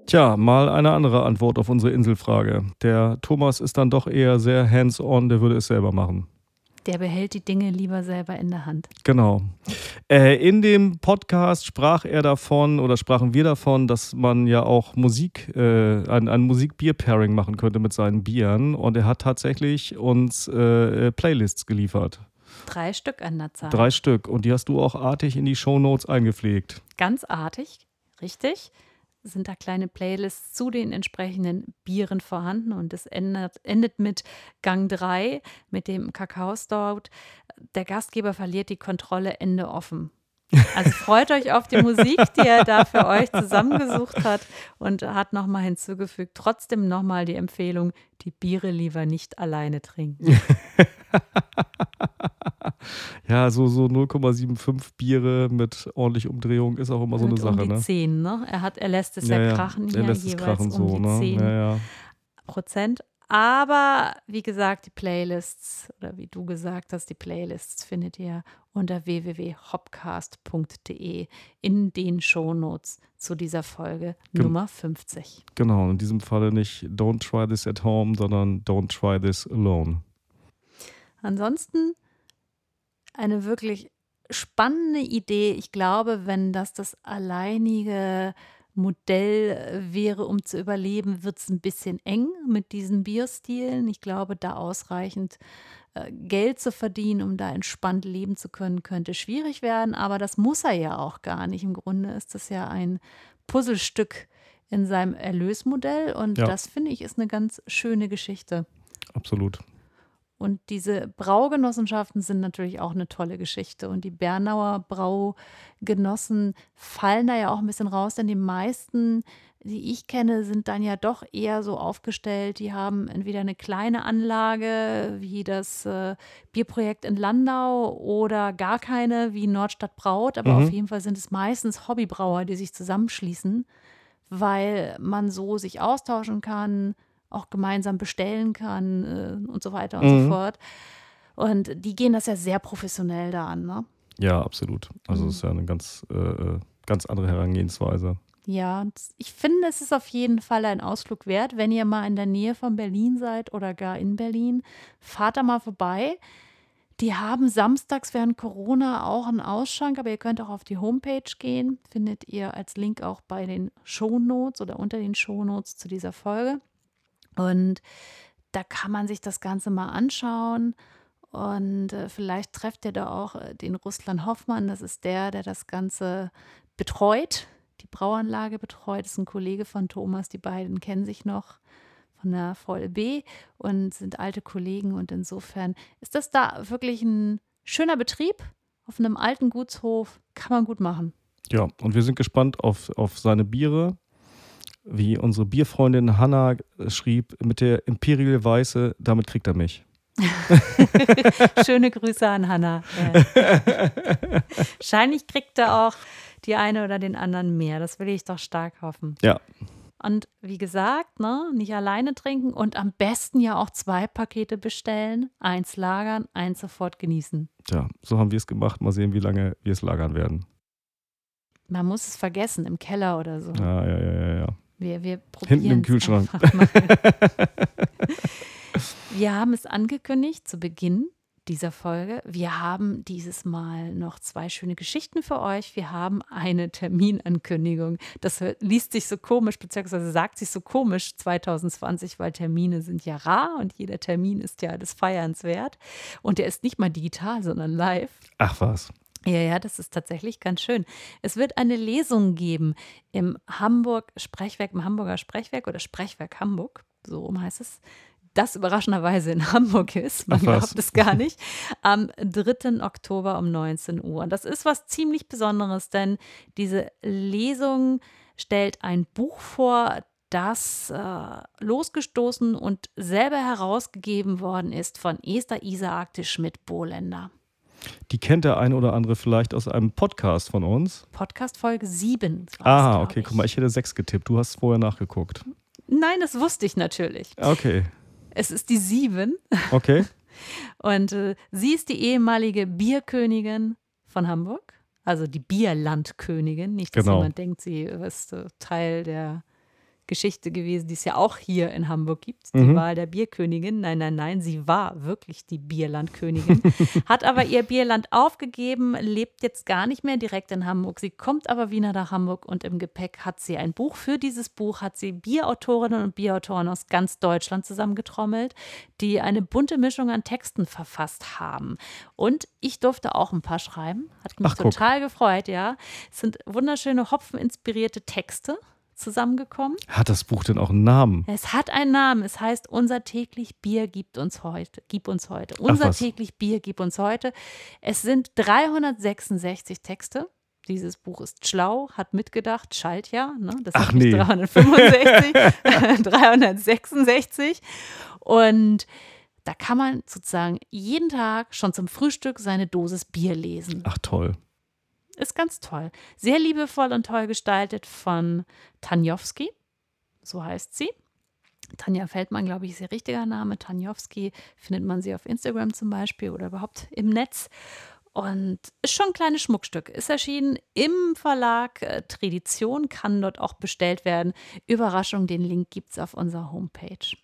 [SPEAKER 5] Tja, mal eine andere Antwort auf unsere Inselfrage. Der Thomas ist dann doch eher sehr hands-on, der würde es selber machen.
[SPEAKER 4] Der behält die Dinge lieber selber in der Hand.
[SPEAKER 5] Genau. Äh, in dem Podcast sprach er davon oder sprachen wir davon, dass man ja auch Musik, äh, ein, ein Musik-Bier-Pairing machen könnte mit seinen Bieren. Und er hat tatsächlich uns äh, Playlists geliefert.
[SPEAKER 4] Drei Stück an der Zahl.
[SPEAKER 5] Drei Stück. Und die hast du auch artig in die Shownotes eingepflegt.
[SPEAKER 4] Ganz artig, richtig. Sind da kleine Playlists zu den entsprechenden Bieren vorhanden und es endet, endet mit Gang 3, mit dem Kakao Stout. Der Gastgeber verliert die Kontrolle, Ende offen. Also freut euch auf die Musik, die er da für euch zusammengesucht hat und hat nochmal hinzugefügt, trotzdem nochmal die Empfehlung, die Biere lieber nicht alleine trinken.
[SPEAKER 5] Ja, so, so 0,75 Biere mit ordentlich Umdrehung ist auch immer so eine
[SPEAKER 4] Und
[SPEAKER 5] Sache,
[SPEAKER 4] um die
[SPEAKER 5] ne?
[SPEAKER 4] 10, ne? Er, hat, er lässt es ja, krachen
[SPEAKER 5] er
[SPEAKER 4] hier jeweils
[SPEAKER 5] krachen
[SPEAKER 4] um
[SPEAKER 5] so,
[SPEAKER 4] die
[SPEAKER 5] ne?
[SPEAKER 4] 10
[SPEAKER 5] Ja, ja.
[SPEAKER 4] Prozent. Aber wie gesagt, die Playlists oder wie du gesagt hast, die Playlists findet ihr unter www.hopcast.de in den Shownotes zu dieser Folge
[SPEAKER 5] Gen-
[SPEAKER 4] Nummer 50.
[SPEAKER 5] Genau, in diesem Falle nicht Don't try this at home, sondern Don't try this alone.
[SPEAKER 4] Ansonsten eine wirklich spannende Idee. Ich glaube, wenn das das alleinige Modell wäre, um zu überleben, wird es ein bisschen eng mit diesen Bierstilen. Ich glaube, da ausreichend äh, Geld zu verdienen, um da entspannt leben zu können, könnte schwierig werden. Aber das muss er ja auch gar nicht. Im Grunde ist das ja ein Puzzlestück in seinem Erlösmodell. Und
[SPEAKER 5] Ja.
[SPEAKER 4] das finde ich ist eine ganz schöne Geschichte.
[SPEAKER 5] Absolut.
[SPEAKER 4] Und diese Braugenossenschaften sind natürlich auch eine tolle Geschichte. Und die Bernauer Braugenossen fallen da ja auch ein bisschen raus, denn die meisten, die ich kenne, sind dann ja doch eher so aufgestellt. Die haben entweder eine kleine Anlage wie das äh, Bierprojekt in Landau oder gar keine wie Nordstadt Braut. Aber
[SPEAKER 5] Mhm.
[SPEAKER 4] auf jeden Fall sind es meistens Hobbybrauer, die sich zusammenschließen, weil man so sich austauschen kann, auch gemeinsam bestellen kann äh, und so weiter und
[SPEAKER 5] Mhm.
[SPEAKER 4] so fort. Und die gehen das ja sehr professionell da an, ne?
[SPEAKER 5] Ja, absolut. Also
[SPEAKER 4] Mhm.
[SPEAKER 5] es ist ja eine ganz, äh, äh, ganz andere Herangehensweise.
[SPEAKER 4] Ja, ich finde, es ist auf jeden Fall ein Ausflug wert, wenn ihr mal in der Nähe von Berlin seid oder gar in Berlin, fahrt da mal vorbei. Die haben samstags während Corona auch einen Ausschank, aber ihr könnt auch auf die Homepage gehen. Findet ihr als Link auch bei den Shownotes oder unter den Shownotes zu dieser Folge. Und da kann man sich das Ganze mal anschauen. Und äh, vielleicht trefft ihr da auch äh, den Russland Hoffmann. Das ist der, der das Ganze betreut, die Brauanlage betreut. Das ist ein Kollege von Thomas. Die beiden kennen sich noch von der VLB und sind alte Kollegen. Und insofern ist das da wirklich ein schöner Betrieb auf einem alten Gutshof. Kann man gut machen.
[SPEAKER 5] Ja, und wir sind gespannt auf, auf seine Biere. Wie unsere Bierfreundin Hanna schrieb, mit der Imperial Weiße, damit kriegt er mich.
[SPEAKER 4] Schöne Grüße an Hanna. Wahrscheinlich kriegt er auch die eine oder den anderen mehr. Das will ich doch stark hoffen.
[SPEAKER 5] Ja.
[SPEAKER 4] Und wie gesagt, ne, nicht alleine trinken und am besten ja auch zwei Pakete bestellen, eins lagern, eins sofort genießen.
[SPEAKER 5] Ja, so haben wir es gemacht. Mal sehen, wie lange wir es lagern werden.
[SPEAKER 4] Man muss es vergessen im Keller oder so.
[SPEAKER 5] Ja, ja, ja, ja, ja.
[SPEAKER 4] Wir, wir probieren
[SPEAKER 5] Hinten im Kühlschrank.
[SPEAKER 4] wir haben es angekündigt zu Beginn dieser Folge. Wir haben dieses Mal noch zwei schöne Geschichten für euch. Wir haben eine Terminankündigung. Das liest sich so komisch, beziehungsweise sagt sich so komisch 2020, weil Termine sind ja rar und jeder Termin ist ja des Feierns wert. Und der ist nicht mal digital, sondern live.
[SPEAKER 5] Ach was.
[SPEAKER 4] Ja, ja, das ist tatsächlich ganz schön. Es wird eine Lesung geben im Hamburg Sprechwerk, im Hamburger Sprechwerk oder Sprechwerk Hamburg, so rum heißt es. Das überraschenderweise in Hamburg ist, man
[SPEAKER 5] Ach
[SPEAKER 4] glaubt es gar nicht, am 3. Oktober um 19 Uhr. Und das ist was ziemlich Besonderes, denn diese Lesung stellt ein Buch vor, das äh, losgestoßen und selber herausgegeben worden ist von Esther Isaak Schmidt-Bohländer.
[SPEAKER 5] Die kennt der ein oder andere vielleicht aus einem Podcast von uns.
[SPEAKER 4] Podcast Folge 7. war's,
[SPEAKER 5] Ah, okay, guck mal, ich hätte sechs getippt. Du hast vorher nachgeguckt.
[SPEAKER 4] Nein, das wusste ich natürlich.
[SPEAKER 5] Okay,
[SPEAKER 4] Es ist die 7
[SPEAKER 5] okay.
[SPEAKER 4] und äh, sie ist die ehemalige Bierkönigin von Hamburg. Also die Bierlandkönigin. Nicht, dass
[SPEAKER 5] Genau.
[SPEAKER 4] jemand denkt, sie ist äh, Teil der Geschichte gewesen, die es ja auch hier in Hamburg gibt, die
[SPEAKER 5] Mhm.
[SPEAKER 4] Wahl der Bierkönigin. Nein, nein, nein, sie war wirklich die Bierlandkönigin, hat aber ihr Bierland aufgegeben, lebt jetzt gar nicht mehr direkt in Hamburg. Sie kommt aber wieder nach Hamburg und im Gepäck hat sie ein Buch. Für dieses Buch hat sie Bierautorinnen und Bierautoren aus ganz Deutschland zusammengetrommelt, die eine bunte Mischung an Texten verfasst haben. Und ich durfte auch ein paar schreiben. Hat mich
[SPEAKER 5] Ach,
[SPEAKER 4] total gefreut, ja. Es sind wunderschöne hopfeninspirierte Texte zusammengekommen.
[SPEAKER 5] Hat das Buch denn auch einen Namen?
[SPEAKER 4] Es hat einen Namen. Es heißt Unser täglich Bier gibt uns heute. Gib uns heute. Unser täglich Bier gibt uns heute. Es sind 366 Texte. Dieses Buch ist schlau, hat mitgedacht, schalt ja. Ne? Das
[SPEAKER 5] Ach, nee.
[SPEAKER 4] 365, 366. Und da kann man sozusagen jeden Tag schon zum Frühstück seine Dosis Bier lesen.
[SPEAKER 5] Ach toll.
[SPEAKER 4] Ist ganz toll. Sehr liebevoll und toll gestaltet von Tanjowski. So heißt sie. Tanja Feldmann, glaube ich, ist ihr richtiger Name. Tanjowski findet man sie auf Instagram zum Beispiel oder überhaupt im Netz. Und ist schon ein kleines Schmuckstück. Ist erschienen im Verlag äh, Tradition, kann dort auch bestellt werden. Überraschung, den Link gibt es auf unserer Homepage.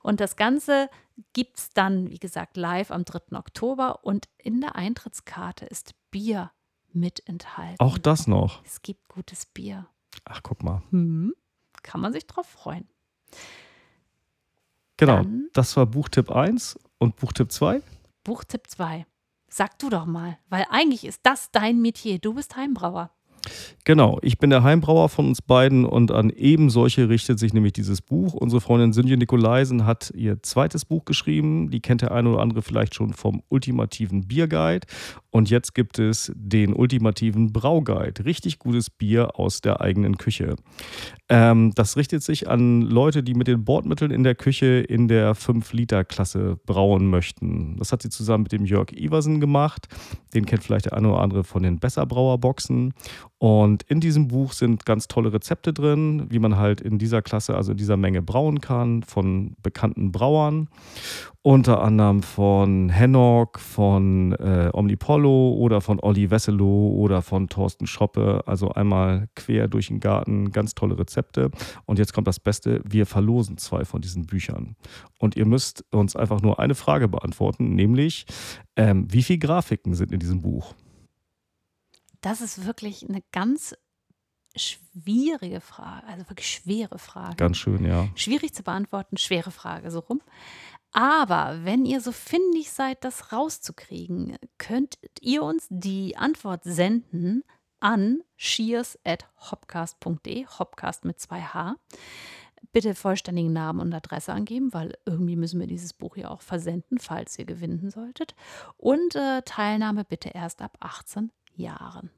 [SPEAKER 4] Und das Ganze gibt es dann, wie gesagt, live am 3. Oktober. Und in der Eintrittskarte ist Bier mit enthalten.
[SPEAKER 5] Auch das noch.
[SPEAKER 4] Es gibt gutes Bier.
[SPEAKER 5] Ach, guck mal.
[SPEAKER 4] Hm, kann man sich drauf freuen.
[SPEAKER 5] Genau.
[SPEAKER 4] Dann-
[SPEAKER 5] Das war Buchtipp 1 und Buchtipp 2.
[SPEAKER 4] Buchtipp 2. Sag du doch mal, weil eigentlich ist das dein Metier. Du bist Heimbrauer.
[SPEAKER 5] Genau, ich bin der Heimbrauer von uns beiden und an eben solche richtet sich nämlich dieses Buch. Unsere Freundin Sünje Nikolaisen hat ihr zweites Buch geschrieben. Die kennt der eine oder andere vielleicht schon vom ultimativen Bierguide. Und jetzt gibt es den ultimativen Brauguide. Richtig gutes Bier aus der eigenen Küche. Ähm, das richtet sich an Leute, die mit den Bordmitteln in der Küche in der 5-Liter-Klasse brauen möchten. Das hat sie zusammen mit dem Jörg Iversen gemacht. Den kennt vielleicht der eine oder andere von den Besserbrauer-Boxen. Und in diesem Buch sind ganz tolle Rezepte drin, wie man halt in dieser Klasse, also in dieser Menge brauen kann, von bekannten Brauern. Unter anderem von Hennock, von äh, Omnipollo oder von Olli Wesselow oder von Thorsten Schoppe. Also einmal quer durch den Garten, ganz tolle Rezepte. Und jetzt kommt das Beste, wir verlosen zwei von diesen Büchern. Und ihr müsst uns einfach nur eine Frage beantworten, nämlich ähm, wie viele Grafiken sind in diesem Buch?
[SPEAKER 4] Das ist wirklich eine ganz schwierige Frage, also wirklich schwere Frage.
[SPEAKER 5] Ganz schön, ja.
[SPEAKER 4] Schwierig zu beantworten, schwere Frage, so rum. Aber wenn ihr so findig seid, das rauszukriegen, könnt ihr uns die Antwort senden an shears.hopcast.de, Hopcast mit zwei H. Bitte vollständigen Namen und Adresse angeben, weil irgendwie müssen wir dieses Buch ja auch versenden, falls ihr gewinnen solltet. Und äh, Teilnahme bitte erst ab 18 Jahren.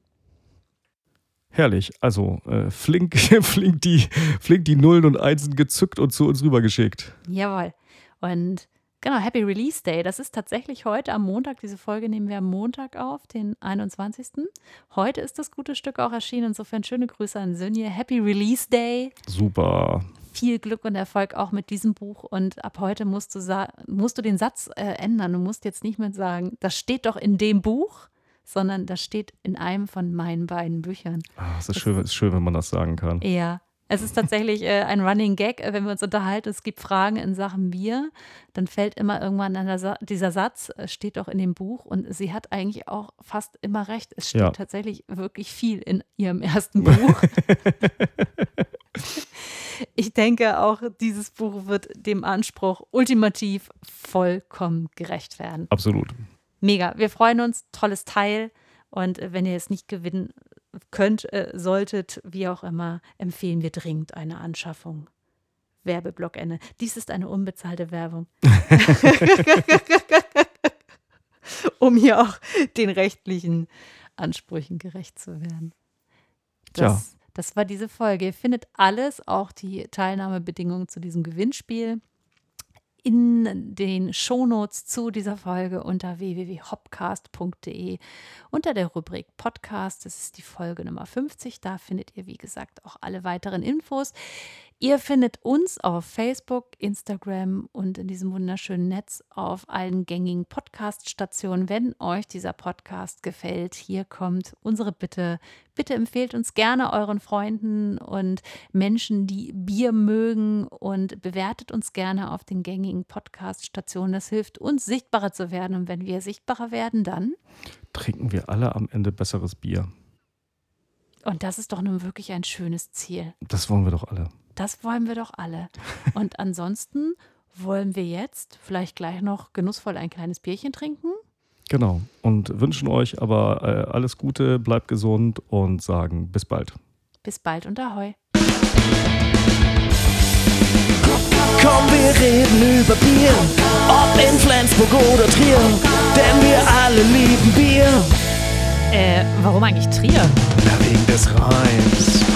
[SPEAKER 5] Herrlich. Also äh, flink, flink, die, flink die Nullen und Einsen gezückt und zu uns rübergeschickt.
[SPEAKER 4] Jawohl. Und genau, Happy Release Day. Das ist tatsächlich heute am Montag. Diese Folge nehmen wir am Montag auf, den 21. Heute ist das gute Stück auch erschienen. Insofern schöne Grüße an Sönje. Happy Release Day.
[SPEAKER 5] Super.
[SPEAKER 4] Viel Glück und Erfolg auch mit diesem Buch. Und ab heute musst du, sa- musst du den Satz äh, ändern. Du musst jetzt nicht mehr sagen, das steht doch in dem Buch, sondern das steht in einem von meinen beiden Büchern.
[SPEAKER 5] Ah, es ist schön, es ist schön, wenn man das sagen kann.
[SPEAKER 4] Ja, es ist tatsächlich äh, ein Running Gag, äh, wenn wir uns unterhalten. Es gibt Fragen in Sachen Bier, dann fällt immer irgendwann Sa dieser Satz, äh, steht doch in dem Buch und sie hat eigentlich auch fast immer recht. Es steht
[SPEAKER 5] Ja.
[SPEAKER 4] tatsächlich wirklich viel in ihrem ersten Buch. ich denke auch, dieses Buch wird dem Anspruch ultimativ vollkommen gerecht werden.
[SPEAKER 5] Absolut.
[SPEAKER 4] Mega. Wir freuen uns. Tolles Teil. Und äh, wenn ihr es nicht gewinnen könnt, äh, solltet, wie auch immer, empfehlen wir dringend eine Anschaffung. Werbeblockende. Dies ist eine unbezahlte Werbung. um hier auch den rechtlichen Ansprüchen gerecht zu werden. Das, das war diese Folge. Ihr findet alles, auch die Teilnahmebedingungen zu diesem Gewinnspiel in den Shownotes zu dieser Folge unter www.hopcast.de unter der Rubrik Podcast. Das ist die Folge Nummer 50. Da findet ihr, wie gesagt, auch alle weiteren Infos. Ihr findet uns auf Facebook, Instagram und in diesem wunderschönen Netz auf allen gängigen Podcast-Stationen. Wenn euch dieser Podcast gefällt, hier kommt unsere Bitte. Bitte empfehlt uns gerne euren Freunden und Menschen, die Bier mögen und bewertet uns gerne auf den gängigen Podcast-Stationen. Das hilft uns, sichtbarer zu werden. Und wenn wir sichtbarer werden, dann,
[SPEAKER 5] Trinken wir alle am Ende besseres Bier.
[SPEAKER 4] Und das ist doch nun wirklich ein schönes Ziel.
[SPEAKER 5] Das wollen wir doch alle.
[SPEAKER 4] Das wollen wir doch alle. Und ansonsten wollen wir jetzt vielleicht gleich noch genussvoll ein kleines Bierchen trinken.
[SPEAKER 5] Genau. Und wünschen euch aber äh, alles Gute, bleibt gesund und sagen bis bald.
[SPEAKER 4] Bis bald und ahoi.
[SPEAKER 6] Komm, wir reden über Bier, ob in Flensburg oder Trier, denn wir alle lieben Bier.
[SPEAKER 4] Äh, warum eigentlich Trier?
[SPEAKER 6] Na, wegen des Reims.